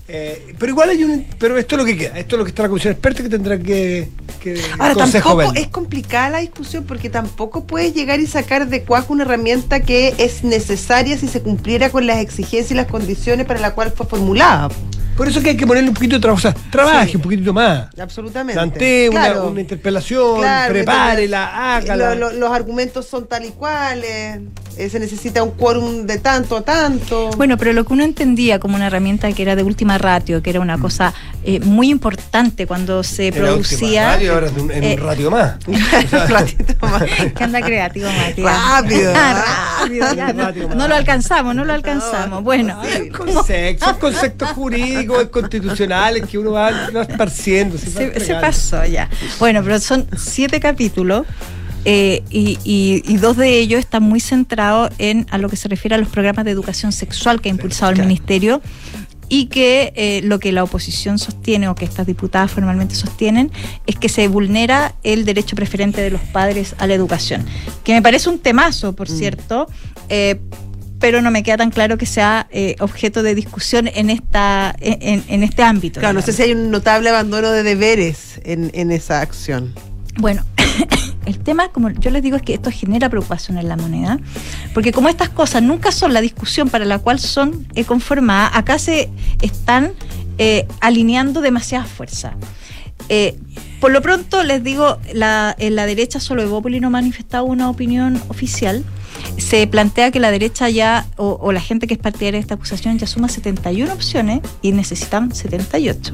Eh, pero igual hay un. Pero esto es lo que queda. Esto es lo que está la comisión experta que tendrá que. que Ahora, tampoco es complicada la discusión porque tampoco puedes llegar y sacar de cuaco una herramienta que es necesaria si se cumpliera con las exigencias y las condiciones para la cual fue formulada. Por eso que hay que ponerle un poquito de trabajo. O sea, trabaje Sí. un poquitito más. Absolutamente. Plantee una, Claro. una interpelación, Claro, prepárela, hágala. lo- lo- los argumentos son tal y cuales, eh, se necesita un quórum de tanto a tanto. Bueno, pero lo que uno entendía como una herramienta que era de última ratio, que era una cosa eh, muy importante cuando se Era producía. radio, ahora es un- en eh, un ratio más. [laughs] Un ratito más. [laughs] que anda creativo, Matías. Rápido. [laughs] Rápido, ya, no, Rápido, no lo alcanzamos, no lo alcanzamos. Bueno, Hay conceptos, jurídicos, constitucionales que uno va, va esparciendo. se va se, pasó ya. Bueno, pero son siete capítulos. Eh, y, y- y dos de ellos están muy centrados en a lo que se refiere a los programas de educación sexual que ha impulsado el ministerio y que eh, lo que la oposición sostiene o que estas diputadas formalmente sostienen es que se vulnera el derecho preferente de los padres a la educación, que me parece un temazo, por Mm. cierto, eh, pero no me queda tan claro que sea eh, objeto de discusión en esta en, en este ámbito. Claro, no sé si hay un notable abandono de deberes en, en esa acción. Bueno, [coughs] el tema, como yo les digo, es que esto genera preocupación en la moneda, porque como estas cosas nunca son la discusión para la cual son eh, conformadas, acá se están eh, alineando demasiada fuerza. Eh, por lo pronto, les digo, la, en la derecha solo Evópoli no ha manifestado una opinión oficial. Se plantea que la derecha ya, o, la gente que es partidaria de esta acusación, ya suma 71 opciones y necesitan 78.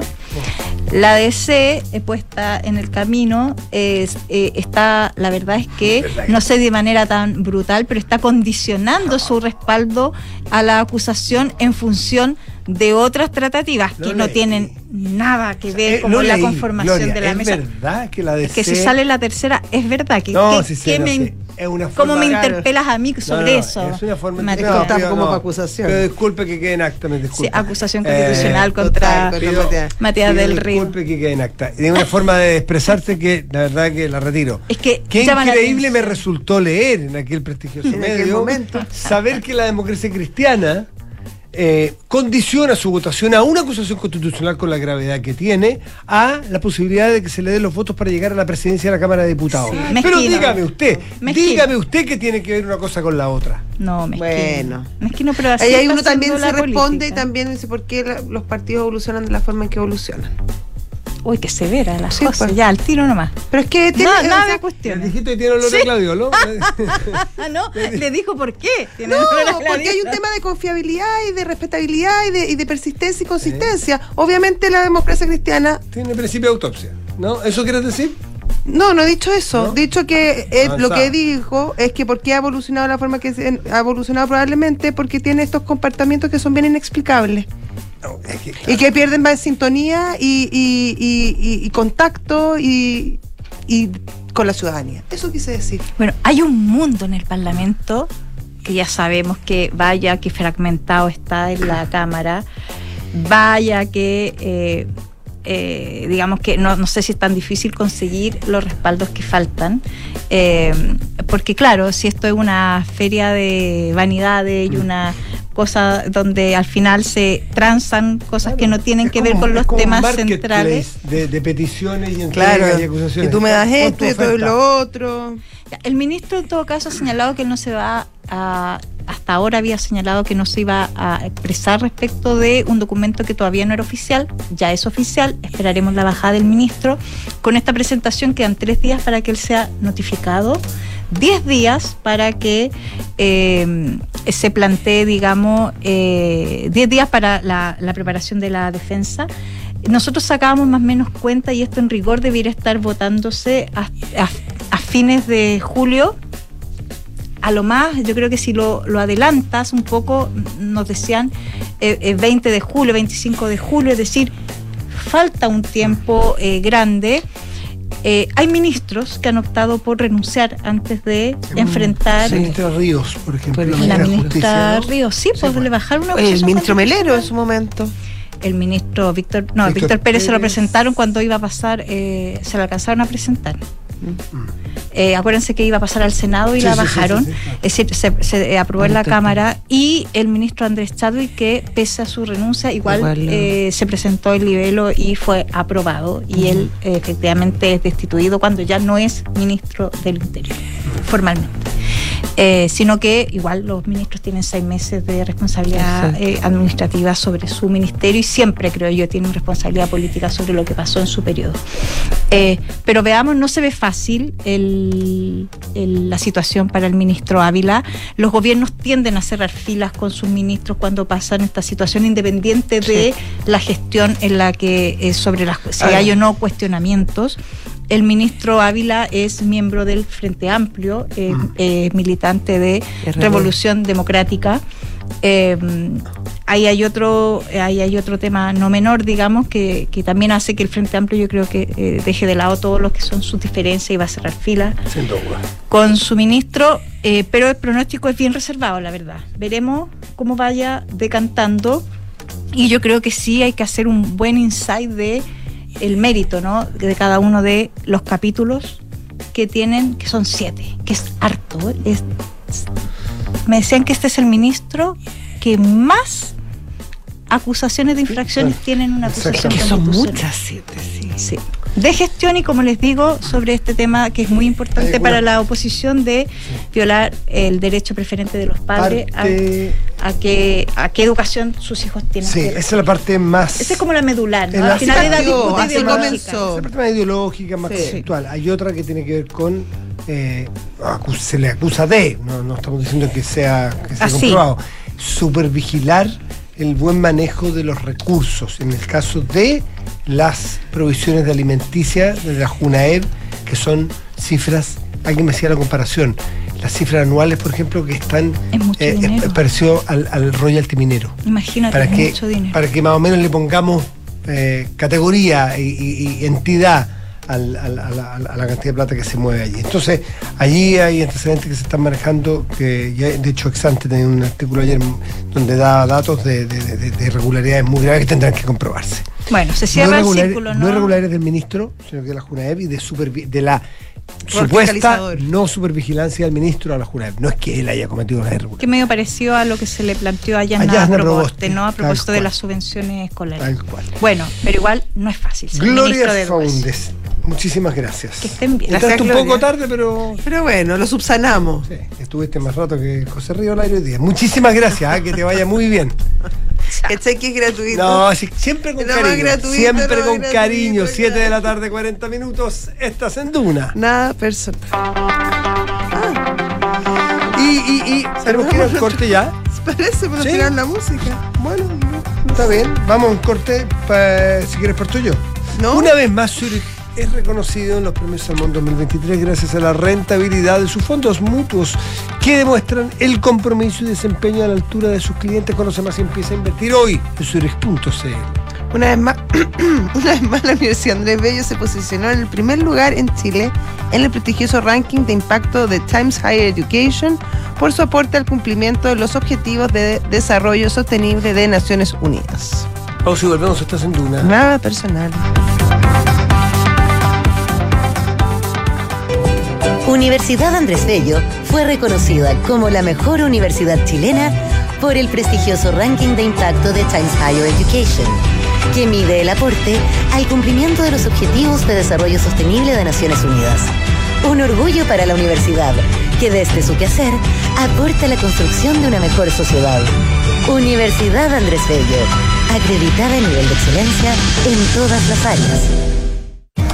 La DC eh, puesta en el camino es, eh, está, la verdad es que no sé de manera tan brutal, pero está condicionando su respaldo a la acusación en función de otras tratativas Lo que no tienen nada que ver Eh, lo la leí, conformación Gloria, de la es mesa. verdad que la DC... Que si sale la tercera, es verdad que, No, que- sí, sí, que no me, sé. Es una ¿Cómo forma- me interpelas a mí sobre no, no, eso? Es una forma? Es contar pido, como acusación. Pero disculpe que quede en acta, me disculpe. Sí, acusación Eh, constitucional contra total, pido- Matías. Del Río. Disculpe que quede en acta. Es una forma de expresarse que la verdad que la retiro. Es que Qué increíble me resultó leer en aquel prestigioso En aquel medio momento. saber que la democracia cristiana eh, condiciona su votación a una acusación constitucional con la gravedad que tiene a la posibilidad de que se le den los votos para llegar a la presidencia de la Cámara de Diputados. Sí, Pero dígame usted, Mezquino. dígame usted que tiene que ver una cosa con la otra. No, mezquino. Bueno. Mezquino, pero así Ahí, ahí está uno también se responde y también dice por qué la- los partidos evolucionan de la forma en que evolucionan. Uy, qué severa las Sí, cosas. pues. Ya, al tiro nomás. Pero es que tiene, No, nada de cuestiones. Dijiste que tiene olor Sí. a Claudio, ¿no? Ah, no, le dijo por qué. Tiene No, olor a porque hay un tema de confiabilidad y de respetabilidad y de, y de persistencia y consistencia. Obviamente la democracia cristiana, Tiene principio de autopsia, ¿no? ¿Eso quieres decir? no, no he dicho eso. ¿No? He dicho que eh, lo que dijo es que porque ha evolucionado la forma que se- ha evolucionado probablemente porque tiene estos comportamientos que son bien inexplicables. Y que pierden más sintonía y, y- y- contacto y con la ciudadanía. Eso quise decir. Bueno, hay un mundo en el Parlamento que ya sabemos que vaya que fragmentado está en la Cámara, vaya que eh, eh, digamos que no, no, sé si es tan difícil conseguir los respaldos que faltan, eh, porque claro, si esto es una feria de vanidades y una cosa donde al final se transan cosas que no tienen que ver con los temas centrales. De, de, peticiones y claro, y acusaciones. Y tú me das esto y todo lo otro. El ministro en todo caso ha señalado que él no se va a hasta ahora había señalado que no se iba a expresar respecto de un documento que todavía no era oficial, ya es oficial, esperaremos la bajada del ministro. Con esta presentación quedan tres días para que él sea notificado, diez días para que eh, se plantee, digamos, eh, diez días para la, preparación de la defensa. Nosotros sacábamos más o menos cuenta y esto en rigor debiera estar votándose a fines de julio a lo más, yo creo que si lo, adelantas un poco, nos decían 20 eh, eh, de julio, 25 de julio, es decir, falta un tiempo eh, grande. hay ministros que han optado por renunciar antes de enfrentar. La ministra Ríos, por ejemplo. la, ministra Ríos, sí, pues le bajaron una El ministro Melero en su momento el ministro Víctor, no, Víctor, Pérez, se lo presentaron cuando iba a pasar, se lo alcanzaron a presentar. Eh, acuérdense que iba a pasar al Senado y la bajaron. es decir, se, aprobó en la Cámara y el ministro Andrés Chadwick, que pese a su renuncia, igual, eh, se presentó el libelo y fue aprobado. Y él efectivamente es destituido cuando ya no es ministro del Interior, formalmente. Eh, sino que igual los ministros tienen seis meses de responsabilidad eh, administrativa sobre su ministerio y siempre, creo yo, tienen responsabilidad política sobre lo que pasó en su periodo. Eh, pero veamos, no se ve fácil la situación para el ministro Ávila. Los gobiernos tienden a cerrar filas con sus ministros cuando pasan esta situación, independiente de la gestión en la que sobre las si hay o no cuestionamientos. El ministro Ávila es miembro del Frente Amplio, eh, mm. eh, militante de Revolución Democrática. Eh, ahí hay otro, ahí hay otro tema no menor, digamos, que, también hace que el Frente Amplio yo creo que deje de lado todos los que son sus diferencias y va a cerrar filas con su ministro, pero el pronóstico es bien reservado, la verdad. Veremos cómo vaya decantando y yo creo que sí hay que hacer un buen insight de el mérito ¿no? de cada uno de los capítulos que tienen, que son siete, que es harto. Es, me decían que este es el ministro que más acusaciones de infracciones tienen una acusación. Que son muchas, siete, sí. sí de gestión y como les digo sobre este tema que es muy importante para la oposición de violar el derecho preferente de los padres a, que a qué educación sus hijos tienen. Sí, esa es la parte más. Esa es como la medular, ¿no? Al final la disputa ideológica. Esa es la parte más ideológica, más conceptual. Hay otra que tiene que ver con eh, se le acusa de, no, no estamos diciendo que sea, que sea comprobado, supervigilar el buen manejo de los recursos. En el caso de las provisiones de alimenticia de la JUNAEB, que son cifras, alguien me hacía la comparación, las cifras anuales, por ejemplo, que están eh, parecido al, al, royalty minero. Imagínate, para que, mucho dinero. Para que más o menos le pongamos eh, categoría y entidad a, la, cantidad de plata que se mueve allí. Entonces, allí hay antecedentes que se están manejando, que ya, de hecho Exante tenía un artículo ayer donde da datos de, irregularidades muy graves que tendrán que comprobarse. Bueno, se cierra el círculo, ¿no? No irregularidades del ministro, sino que de la Junaev y de, de la supuesta no supervigilancia del ministro a la Junaev. No es que él haya cometido una irregularidad. Que medio parecido a lo que se le planteó la Proboste, ¿no? A propósito de las subvenciones escolares. Tal cual. Bueno, pero igual no es fácil. Gloria Faundes. Muchísimas gracias. Que estén bien. Entraste un poco tarde, pero. Pero bueno, lo subsanamos. Sí, estuviste más rato que José Río Lairo hoy día. Muchísimas gracias, ¿eh? que te vaya muy bien. ¿Cachai que es gratuito? No, siempre con cariño. siempre con cariño. 7 de la tarde, 40 minutos. Estás en Duna. Nada personal. Y, y, y, tenemos que ir al corte ya. Parece, pero ¿Sí? la música. Bueno, está bien. Vamos a un corte, si quieres por tuyo. ¿No? Una vez más, Zurich es reconocido en los premios Salmón 2023 gracias a la rentabilidad de sus fondos mutuos que demuestran el compromiso y desempeño a la altura de sus clientes. Conoce más y empieza a invertir hoy en Zurich.cl. Una vez más, [clears throat] una vez más la Universidad Andrés Bello se posicionó en el primer lugar en Chile en el prestigioso ranking de impacto de Times Higher Education por su aporte al cumplimiento de los objetivos de desarrollo sostenible de Naciones Unidas. Pausa y volvemos, estás en Duna. Nada personal. Universidad Andrés Bello fue reconocida como la mejor universidad chilena por el prestigioso ranking de impacto de Times Higher Education, que mide el aporte al cumplimiento de los Objetivos de Desarrollo Sostenible de Naciones Unidas. Un orgullo para la universidad, que desde su quehacer aporta la construcción de una mejor sociedad. Universidad Andrés Bello, acreditada a nivel de excelencia en todas las áreas.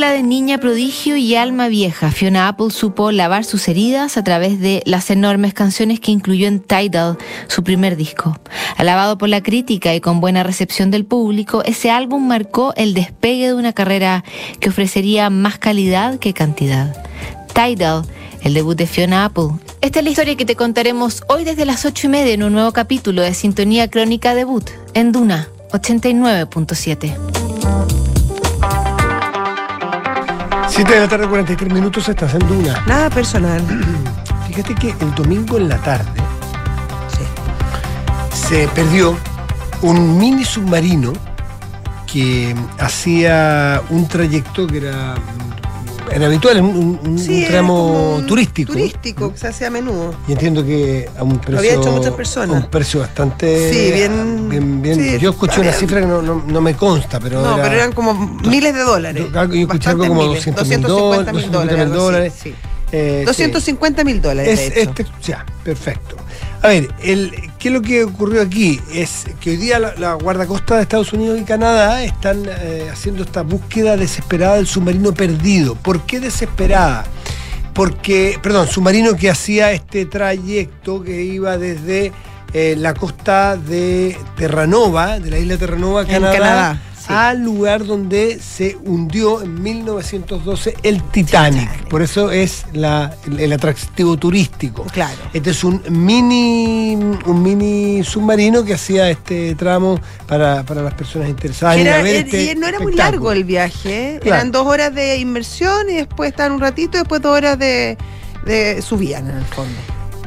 Mezcla de niña prodigio y alma vieja, Fiona Apple supo lavar sus heridas a través de las enormes canciones que incluyó en Tidal, su primer disco. Alabado por la crítica y con buena recepción del público, ese álbum marcó el despegue de una carrera que ofrecería más calidad que cantidad. Tidal, el debut de Fiona Apple. Esta es la historia que te contaremos hoy desde las ocho y media en un nuevo capítulo de Sintonía Crónica Debut en Duna 89.7. 7 de la tarde, 43 minutos, estás en Duna. Nada personal. [clears throat] Fíjate que el domingo en la tarde se perdió un mini submarino que hacía un trayecto que era, era habitual, un, un- Sí, un era tramo un turístico. Turístico, que se hace a menudo. Y entiendo que a un precio. había hecho muchas personas. Un precio bastante. Sí, bien- bien- bien- sí, yo escuché una cifra que no, no- no me consta, pero. no, era- pero eran como miles de dólares. Yo, yo escuché algo como miles, 200 mil 250 dólares. mil dólares. dólares. sí. Eh, sí. 250 mil dólares, Es, de hecho. este, ya, perfecto. A ver, el, ¿qué es lo que ocurrió aquí? Es que hoy día la, la guardacosta de Estados Unidos y Canadá están eh, haciendo esta búsqueda desesperada del submarino perdido. ¿Por qué desesperada? Porque, perdón, submarino que hacía este trayecto que iba desde eh, la costa de Terranova, de la isla Terranova, En Canadá, Canadá, sí. al lugar donde se hundió en 1912 el Titanic. Por eso es la- el, el atractivo turístico. Claro. Este es un mini, un mini submarino que hacía este tramo para, para las personas interesadas en era- ver er- este y no era muy largo el viaje. ¿eh? Claro. Eran dos horas de inmersión y después estaban un ratito y después dos horas de, de subían en el fondo.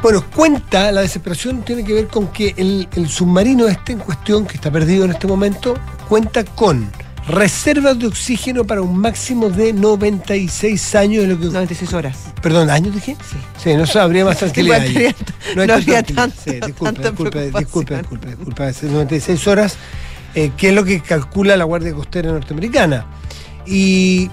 Bueno, cuenta, la desesperación tiene que ver con que el, el submarino este en cuestión, que está perdido en este momento, cuenta con reservas de oxígeno para un máximo de 96 años de lo que 96 horas. Perdón, ¿años dije? Sí. no sé, habría más [laughs] tranquilidad. Ahí. no hay habría tranquilidad. Sí, disculpe, tanta disculpe, disculpe, disculpe, disculpe, es 96 horas, eh, que es lo que calcula la Guardia Costera norteamericana. Y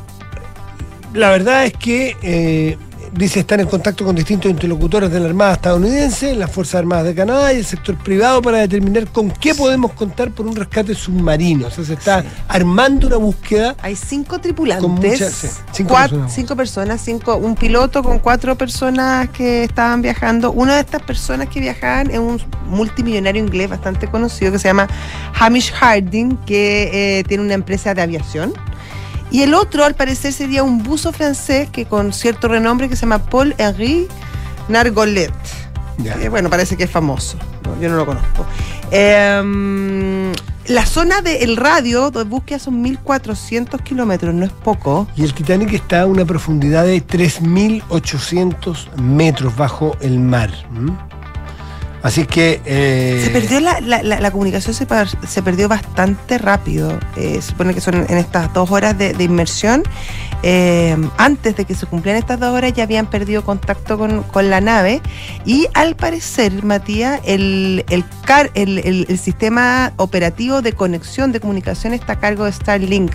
la verdad es que eh, dice estar en contacto con distintos interlocutores de la Armada estadounidense, las Fuerzas Armadas de Canadá y el sector privado para determinar con qué podemos contar por un rescate submarino. O sea, se está armando una búsqueda. Hay cinco tripulantes, muchas- sí, cinco cuat- personas. cinco personas, cinco, un piloto con cuatro personas que estaban viajando. Una de estas personas que viajaban es un multimillonario inglés bastante conocido que se llama Hamish Harding, que eh, tiene una empresa de aviación. Y el otro, al parecer, sería un buzo francés que con cierto renombre que se llama Paul Henri Nargolet. Eh, bueno, parece que es famoso. No, yo no lo conozco. Em, la zona del radio de búsqueda son 1400 kilómetros, no es poco. Y el Titanic está a una profundidad de 3800 metros bajo el mar. Así que. eh, Se perdió la, la- la- la comunicación, se, par- se perdió bastante rápido. Eh, se supone que son en estas dos horas de, de inmersión. Eh, antes de que se cumplieran estas dos horas ya habían perdido contacto con, con la nave. Y al parecer, Matías, el, el, car- el, el- el sistema operativo de conexión de comunicación está a cargo de Starlink,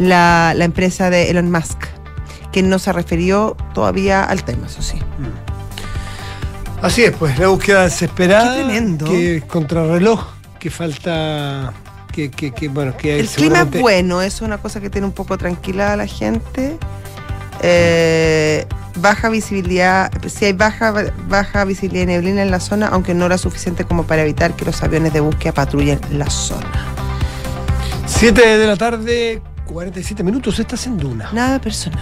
la, la empresa de Elon Musk, que no se refirió todavía al tema, eso sí. Así es, pues, la búsqueda desesperada. Qué tremendo. Que contrarreloj, que falta. Que, que, que, bueno, que El clima es bueno, eso es una cosa que tiene un poco tranquila a la gente. Eh, baja visibilidad, si hay baja, baja visibilidad y neblina en la zona, aunque no era suficiente como para evitar que los aviones de búsqueda patrullen la zona. 7 de la tarde, 47 minutos, estás en Duna. Nada personal.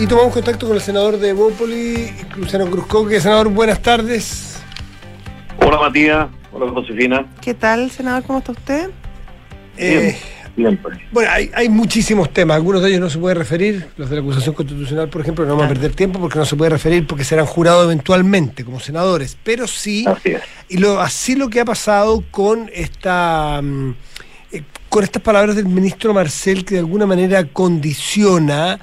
Y tomamos contacto con el senador de Bópoli, Luciano Cruzcoque. Senador, buenas tardes. Hola Matías, hola Josefina. ¿Qué tal, senador? ¿Cómo está usted? Eh, Bien, pues. bueno, hay, hay muchísimos temas, algunos de ellos no se puede referir, los de la acusación constitucional, por ejemplo, no vamos a perder tiempo porque no se puede referir porque serán jurados eventualmente como senadores, pero sí, y lo, así lo que ha pasado con esta... mm, eh, con estas palabras del ministro Marcel que de alguna manera condiciona,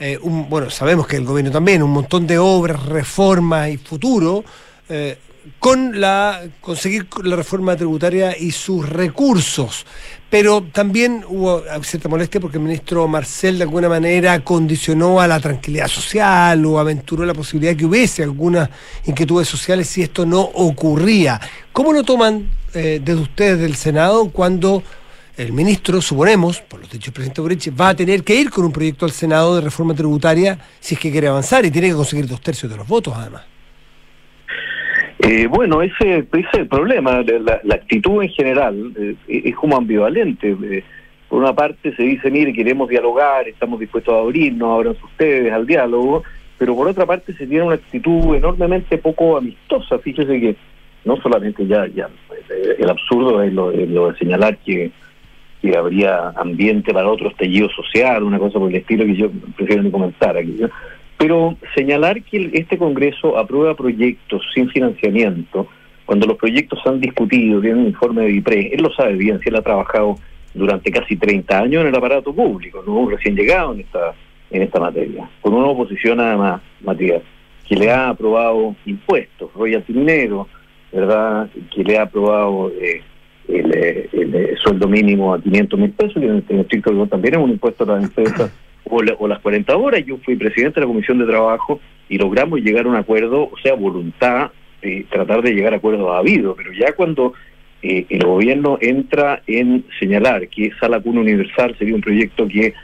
eh, bueno, sabemos que el gobierno también, un montón de obras, reformas y futuro, eh, con la conseguir la reforma tributaria y sus recursos. Pero también hubo cierta molestia porque el ministro Marcel de alguna manera condicionó a la tranquilidad social o aventuró la posibilidad que hubiese algunas inquietudes sociales si esto no ocurría. ¿Cómo lo toman eh, desde ustedes del Senado cuando el ministro, suponemos, por los dichos del presidente Boric, va a tener que ir con un proyecto al Senado de reforma tributaria si es que quiere avanzar y tiene que conseguir dos tercios de los votos además? Eh, bueno, ese, es el problema. La, actitud en general eh, es como ambivalente. Eh, por una parte se dice, mire, queremos dialogar, estamos dispuestos a abrirnos, ábranse ustedes al diálogo, pero por otra parte se tiene una actitud enormemente poco amistosa. Fíjese que no solamente ya, ya el absurdo es lo de señalar que, que habría ambiente para otro estallido social, una cosa por el estilo que yo prefiero ni comentar aquí. ¿no? Pero señalar que este Congreso aprueba proyectos sin financiamiento, cuando los proyectos se han discutido, tienen un informe de IPRE, él lo sabe bien, si él ha trabajado durante casi 30 años en el aparato público, no recién llegado en esta en esta materia, con una oposición además, Matías, que le ha aprobado impuestos, royalty minero, ¿verdad? Que le ha aprobado eh, el, eh, el, eh, sueldo mínimo a 500 mil pesos, que en en estricto también es un impuesto a las empresas, o, la- o las 40 horas. Yo fui presidente de la Comisión de Trabajo y logramos llegar a un acuerdo, o sea, voluntad, eh, tratar de llegar a acuerdos habido, pero ya cuando eh, el gobierno entra en señalar que Sala Cuna Universal sería un proyecto que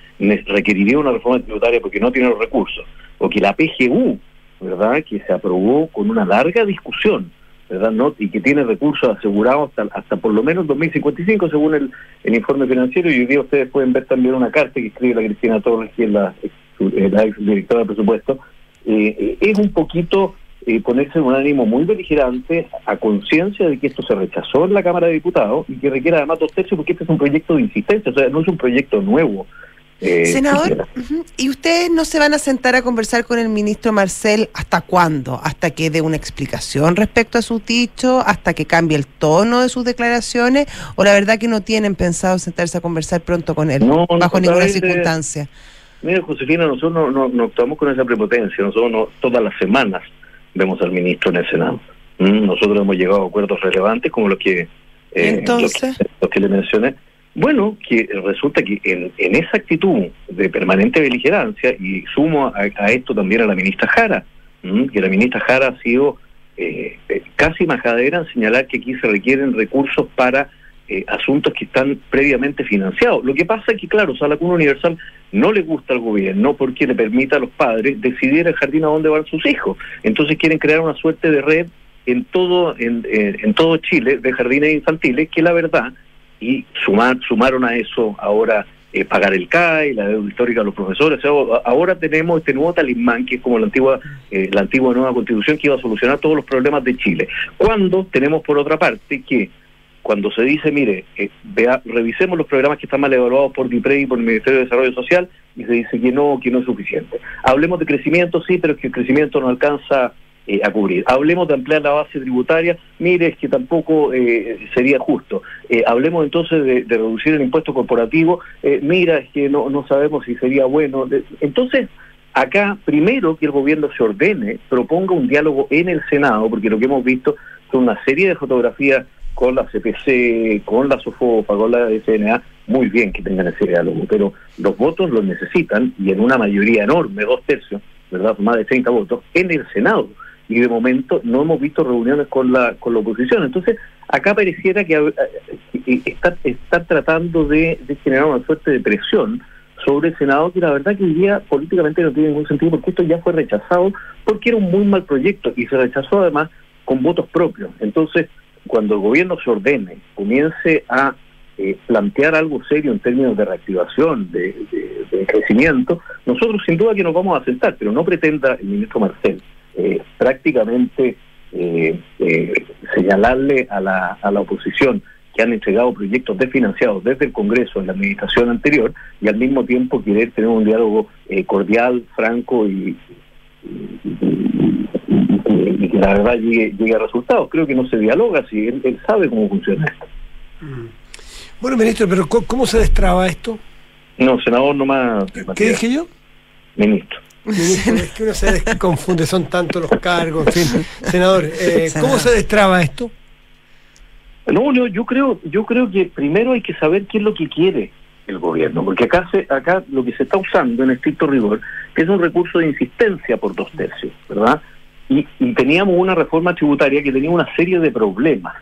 requeriría una reforma tributaria porque no tiene los recursos, o que la PGU, ¿verdad?, que se aprobó con una larga discusión, ¿verdad?, no y que tiene recursos asegurados hasta, hasta por lo menos 2055 según el, el informe financiero, y hoy día ustedes pueden ver también una carta que escribe la Cristina Torres, que es la, la ex directora de presupuesto, eh, eh, es un poquito eh, ponerse un ánimo muy beligerante a conciencia de que esto se rechazó en la Cámara de Diputados y que requiere además dos tercios porque este es un proyecto de insistencia, o sea, no es un proyecto nuevo. Eh, Senador, ¿y ustedes no se van a sentar a conversar con el ministro Marcel hasta cuándo? ¿Hasta que dé una explicación respecto a su dicho? ¿Hasta que cambie el tono de sus declaraciones? ¿O la verdad que no tienen pensado sentarse a conversar pronto con él? No, bajo ninguna circunstancia. Mira, Josefina, nosotros no, no, no actuamos con esa prepotencia. Nosotros no, todas las semanas vemos al ministro en el Senado. Mm, Nosotros hemos llegado a acuerdos relevantes como los que, eh, Entonces. los que, los que le mencioné. Bueno, que resulta que en, en esa actitud de permanente beligerancia, y sumo a, esto también a la ministra Jara, que la ministra Jara ha sido eh, eh, casi majadera en señalar que aquí se requieren recursos para eh, asuntos que están previamente financiados. Lo que pasa es que, claro, Sala Cuna Universal no le gusta al gobierno porque le permite a los padres decidir el jardín a dónde van sus hijos. Entonces quieren crear una suerte de red en todo en todo Chile de jardines infantiles que la verdad y sumar, sumaron a eso ahora eh, pagar el CAE, la deuda histórica de los profesores. O sea, ahora tenemos este nuevo talismán que es como la antigua, eh, la antigua nueva constitución que iba a solucionar todos los problemas de Chile. Cuando tenemos por otra parte que cuando se dice, mire, eh, vea, revisemos los programas que están mal evaluados por DIPRE y por el Ministerio de Desarrollo Social, y se dice que no, que no es suficiente. Hablemos de crecimiento, sí, pero que el crecimiento no alcanza eh, a cubrir. Hablemos de ampliar la base tributaria, mire, es que tampoco eh, sería justo. Eh, hablemos entonces de, reducir el impuesto corporativo, eh, mira, es que no, no sabemos si sería bueno. Entonces, acá, primero que el gobierno se ordene, proponga un diálogo en el Senado, porque lo que hemos visto son una serie de fotografías con la CPC, con la SOFOPA, con la SNA, muy bien que tengan ese diálogo, pero los votos los necesitan y en una mayoría enorme, dos tercios, ¿verdad? Más de 30 votos, en el Senado. Y de momento no hemos visto reuniones con la, con la oposición. Entonces, acá pareciera que eh, eh, está, está tratando de, generar una suerte de presión sobre el Senado que la verdad que hoy día políticamente no tiene ningún sentido porque esto ya fue rechazado porque era un muy mal proyecto y se rechazó además con votos propios. Entonces, cuando el gobierno se ordene, comience a eh, plantear algo serio en términos de reactivación, de, de- de crecimiento, nosotros sin duda que nos vamos a sentar, pero no pretenda el ministro Marcel eh, prácticamente eh, eh, señalarle a la, a la oposición que han entregado proyectos desfinanciados desde el Congreso en la administración anterior y al mismo tiempo querer tener un diálogo eh, cordial, franco y, que la verdad llegue, llegue a resultados. Creo que no se dialoga si él, él sabe cómo funciona esto. Bueno, ministro, pero ¿cómo, cómo se destraba esto? No, senador nomás. ¿Qué dije yo? Ministro. Ministro, es que uno se confunde, son tantos los cargos, en fin. Senador, eh, ¿cómo se destraba esto? No, no, yo creo, yo creo que primero hay que saber qué es lo que quiere el gobierno, porque acá se, acá lo que se está usando en estricto rigor es un recurso de insistencia por dos tercios, ¿verdad? Y, y teníamos una reforma tributaria que tenía una serie de problemas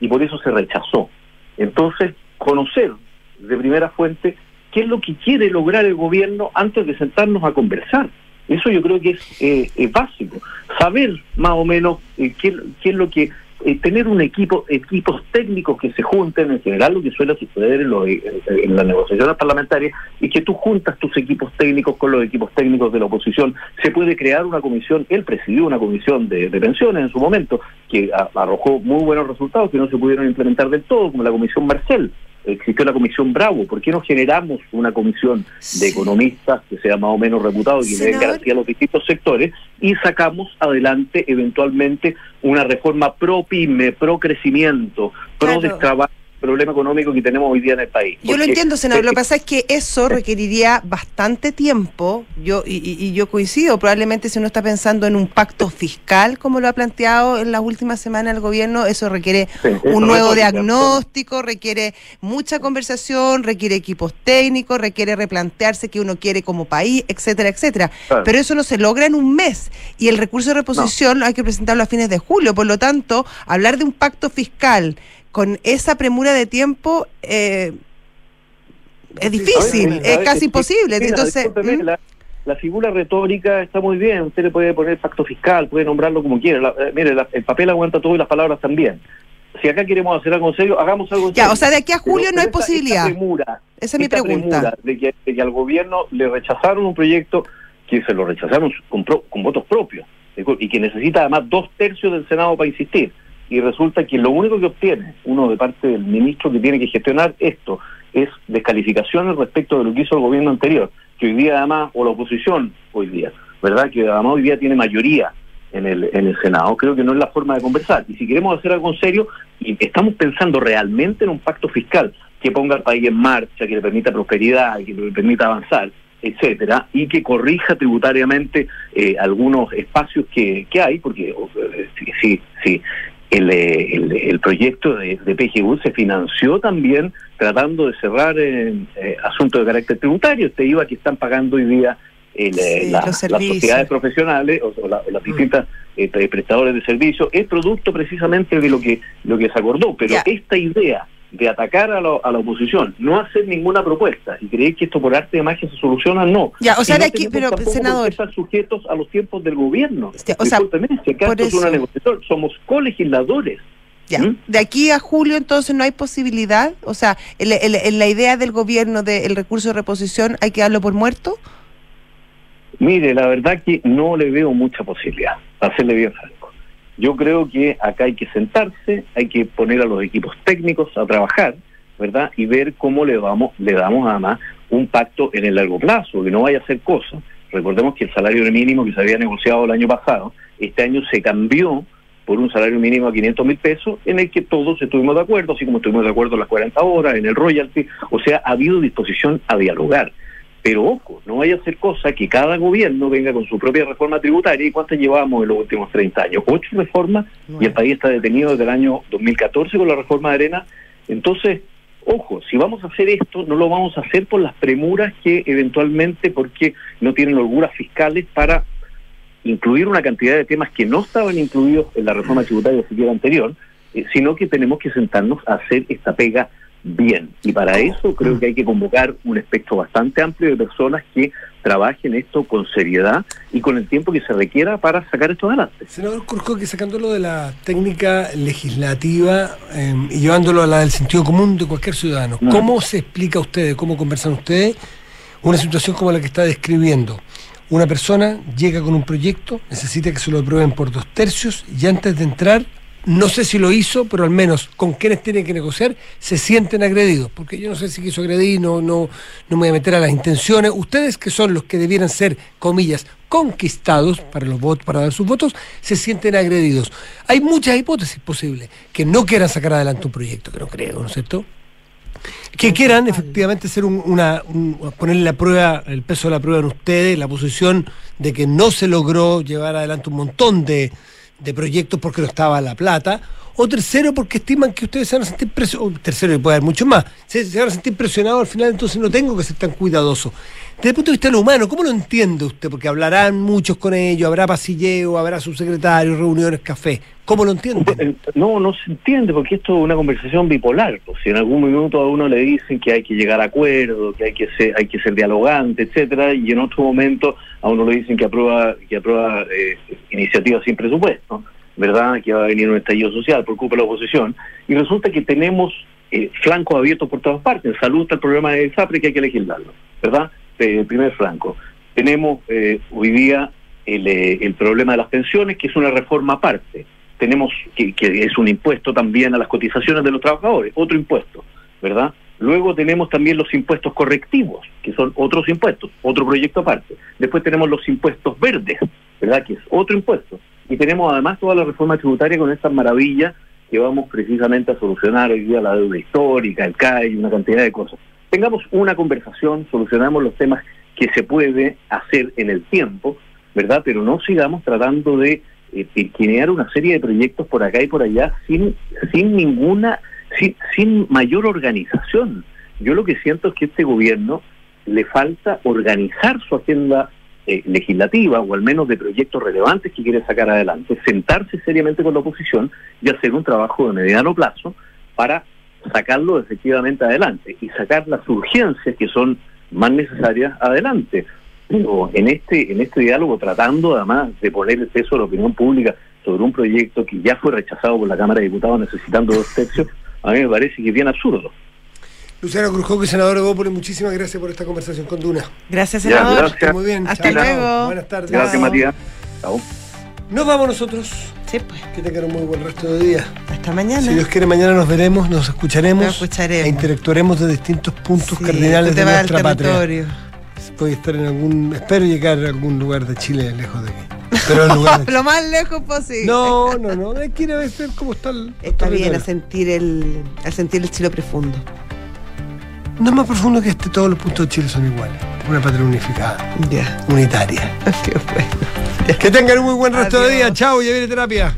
y por eso se rechazó. Entonces, conocer de primera fuente qué es lo que quiere lograr el gobierno antes de sentarnos a conversar. Eso yo creo que es, eh, es básico. Saber más o menos eh, qué, es lo que... eh, tener un equipo, equipos técnicos que se junten, en general lo que suele suceder en, los- en- en las negociaciones parlamentarias, es que tú juntas tus equipos técnicos con los equipos técnicos de la oposición. Se puede crear una comisión, él presidió una comisión de, pensiones en su momento, que arrojó muy buenos resultados que no se pudieron implementar del todo, como la comisión Marcel existió la comisión Bravo, ¿por qué no generamos una comisión de economistas que sea más o menos reputado y que le den garantía a los distintos sectores y sacamos adelante eventualmente una reforma pro pyme, pro crecimiento, pro Claro. Problema económico que tenemos hoy día en el país? Yo lo entiendo, senador. Lo que pasa es que eso requeriría bastante tiempo. Yo y, y- yo coincido. Probablemente si uno está pensando en un pacto fiscal, como lo ha planteado en las últimas semanas el gobierno, eso requiere Sí, eso un nuevo diagnóstico, requiere mucha conversación, requiere equipos técnicos, requiere replantearse qué uno quiere como país, etcétera, etcétera. Claro. Pero eso no se logra en un mes. Y el recurso de reposición hay que presentarlo a fines de julio. Por lo tanto, hablar de un pacto fiscal con esa premura de tiempo eh, es difícil, ver, es ver, casi imposible. Entonces, ¿Mm? la, la figura retórica está muy bien, usted le puede poner pacto fiscal, puede nombrarlo como quiera. La- eh, mire, la- el papel aguanta todo y las palabras también. Si acá queremos hacer algo en serio, hagamos algo en Ya, serio. o sea, de aquí a julio Pero- no hay esta- posibilidad. Esta premura, esa es mi pregunta. de que, de que al gobierno le rechazaron un proyecto que se lo rechazaron con, pro- con votos propios y que necesita además dos tercios del Senado para insistir. Y resulta que lo único que obtiene uno de parte del ministro que tiene que gestionar esto es descalificaciones respecto de lo que hizo el gobierno anterior, que hoy día además, o la oposición hoy día, ¿verdad? Que además hoy día tiene mayoría en el, en el Senado. Creo que no es la forma de conversar. Y si queremos hacer algo en serio, y estamos pensando realmente en un pacto fiscal que ponga al país en marcha, que le permita prosperidad, que le permita avanzar, etcétera, y que corrija tributariamente eh, algunos espacios que, que hay, porque eh, sí, sí, sí, el, eh, el, el proyecto de, de PGU se financió también tratando de cerrar eh, eh, asuntos de carácter tributario, este IVA que están pagando hoy día el, eh, Sí, la- los las sociedades profesionales o, o la- las distintas eh, pre- prestadores de servicios. Es producto precisamente de lo que lo que se acordó pero esta idea de atacar a, la- a la oposición no hacer ninguna propuesta y creer que esto por arte de magia se soluciona no Ya, o sea, no de aquí- pero, senador- estar sujetos a los tiempos del gobierno Ya, o sea, si acá por esto es una negociación somos colegisladores Ya. ¿Mm? De aquí a julio entonces no hay posibilidad, o sea, el- el- el- la idea del gobierno del recurso de reposición hay que darlo por muerto. Mire, la verdad que no le veo mucha posibilidad, para serle bien. Yo creo que acá hay que sentarse, hay que poner a los equipos técnicos a trabajar, ¿verdad? Y ver cómo le vamos, le damos además un pacto en el largo plazo, que no vaya a ser cosa. Recordemos que el salario mínimo que se había negociado el año pasado, este año se cambió por un salario mínimo a 500 mil pesos, en el que todos estuvimos de acuerdo, así como estuvimos de acuerdo en las 40 horas, en el royalty, o sea, ha habido disposición a dialogar. Pero ojo, no vaya a ser cosa que cada gobierno venga con su propia reforma tributaria. ¿Y cuántas llevamos en los últimos 30 años? Ocho reformas y el país está detenido desde el año 2014 con la reforma de arena. Entonces, ojo, si vamos a hacer esto, no lo vamos a hacer por las premuras que eventualmente, porque no tienen holguras fiscales para incluir una cantidad de temas que no estaban incluidos en la reforma tributaria siquiera anterior, eh, sino que tenemos que sentarnos a hacer esta pega bien. Y para eso creo que hay que convocar un espectro bastante amplio de personas que trabajen esto con seriedad y con el tiempo que se requiera para sacar esto adelante. Senador Curjo, que sacándolo de la técnica legislativa eh, y llevándolo a la del sentido común de cualquier ciudadano. ¿cómo se explica a ustedes, cómo conversan ustedes una situación como la que está describiendo? Una persona llega con un proyecto, necesita que se lo aprueben por dos tercios y antes de entrar, no sé si lo hizo, pero al menos con quienes tienen que negociar, se sienten agredidos. Porque yo no sé si quiso agredir, no, no, no me voy a meter a las intenciones. Ustedes que son los que debieran ser, comillas, conquistados para los votos, para dar sus votos, se sienten agredidos. Hay muchas hipótesis posibles. Que no quieran sacar adelante un proyecto, que no creo, ¿no es cierto? que quieran efectivamente hacer un- una un- ponerle la prueba el peso de la prueba en ustedes la posición de que no se logró llevar adelante un montón de, de proyectos porque no estaba la plata o tercero porque estiman que ustedes se van a sentir presionados tercero y puede haber mucho más se, se van a sentir presionados al final entonces no tengo que ser tan cuidadoso desde el punto de vista de lo humano ¿cómo lo entiende usted? porque hablarán muchos con ellos habrá pasilleo, habrá subsecretarios reuniones, café ¿cómo lo entiende? No, no se entiende porque esto es una conversación bipolar. Pues si en algún minuto a uno le dicen que hay que llegar a acuerdo, que hay que ser, hay que ser dialogante, etcétera, y en otro momento a uno le dicen que aprueba, que aprueba eh, iniciativas sin presupuesto, ¿verdad? Que va a venir un estallido social por culpa de la oposición, y resulta que tenemos eh, flancos abiertos por todas partes. En salud está el problema de SAPRE que hay que legislarlo, ¿verdad? Eh, primer flanco. Tenemos eh, hoy día el, eh, el problema de las pensiones, que es una reforma aparte tenemos que, que es un impuesto también a las cotizaciones de los trabajadores, otro impuesto, ¿verdad? Luego tenemos también los impuestos correctivos, que son otros impuestos, otro proyecto aparte. Después tenemos los impuestos verdes, ¿verdad? Que es otro impuesto. Y tenemos además toda la reforma tributaria con estas maravillas que vamos precisamente a solucionar hoy día la deuda histórica, el CAI, una cantidad de cosas. Tengamos una conversación, solucionamos los temas que se puede hacer en el tiempo, ¿verdad? Pero no sigamos tratando de eh, una serie de proyectos por acá y por allá sin, sin ninguna, sin, sin mayor organización. Yo lo que siento es que este gobierno le falta organizar su agenda eh, legislativa o al menos de proyectos relevantes que quiere sacar adelante, sentarse seriamente con la oposición y hacer un trabajo de mediano plazo para sacarlo efectivamente adelante y sacar las urgencias que son más necesarias adelante pero en este en este diálogo tratando además de poner el peso de la opinión pública sobre un proyecto que ya fue rechazado por la Cámara de Diputados necesitando dos tercios, a mí me parece que es bien absurdo. Luciano Cruzcoque, senador de Bópoli, muchísimas gracias por esta conversación con Duna. Gracias, Ya, senador. gracias. Muy bien. Hasta Chao. luego. Buenas tardes. Gracias, Matías. Chao. Nos vamos nosotros. Sí, pues. Que tengan un muy buen resto de día. Hasta mañana. Si Dios quiere, mañana nos veremos, nos escucharemos, Nos escucharemos. e interactuaremos de distintos puntos Sí, cardinales de nuestra patria. Voy a estar en algún, espero llegar a algún lugar de Chile lejos de aquí. Pero de [laughs] Lo más lejos posible. No, no, no, hay que ir a ver cómo está el Está bien a sentir el, a sentir el chilo profundo. No es más profundo que este, todos los puntos de Chile son iguales. Una patria unificada, Ya. unitaria. [laughs] Qué bueno. Que tengan un muy buen resto de día. Chao, ya viene terapia.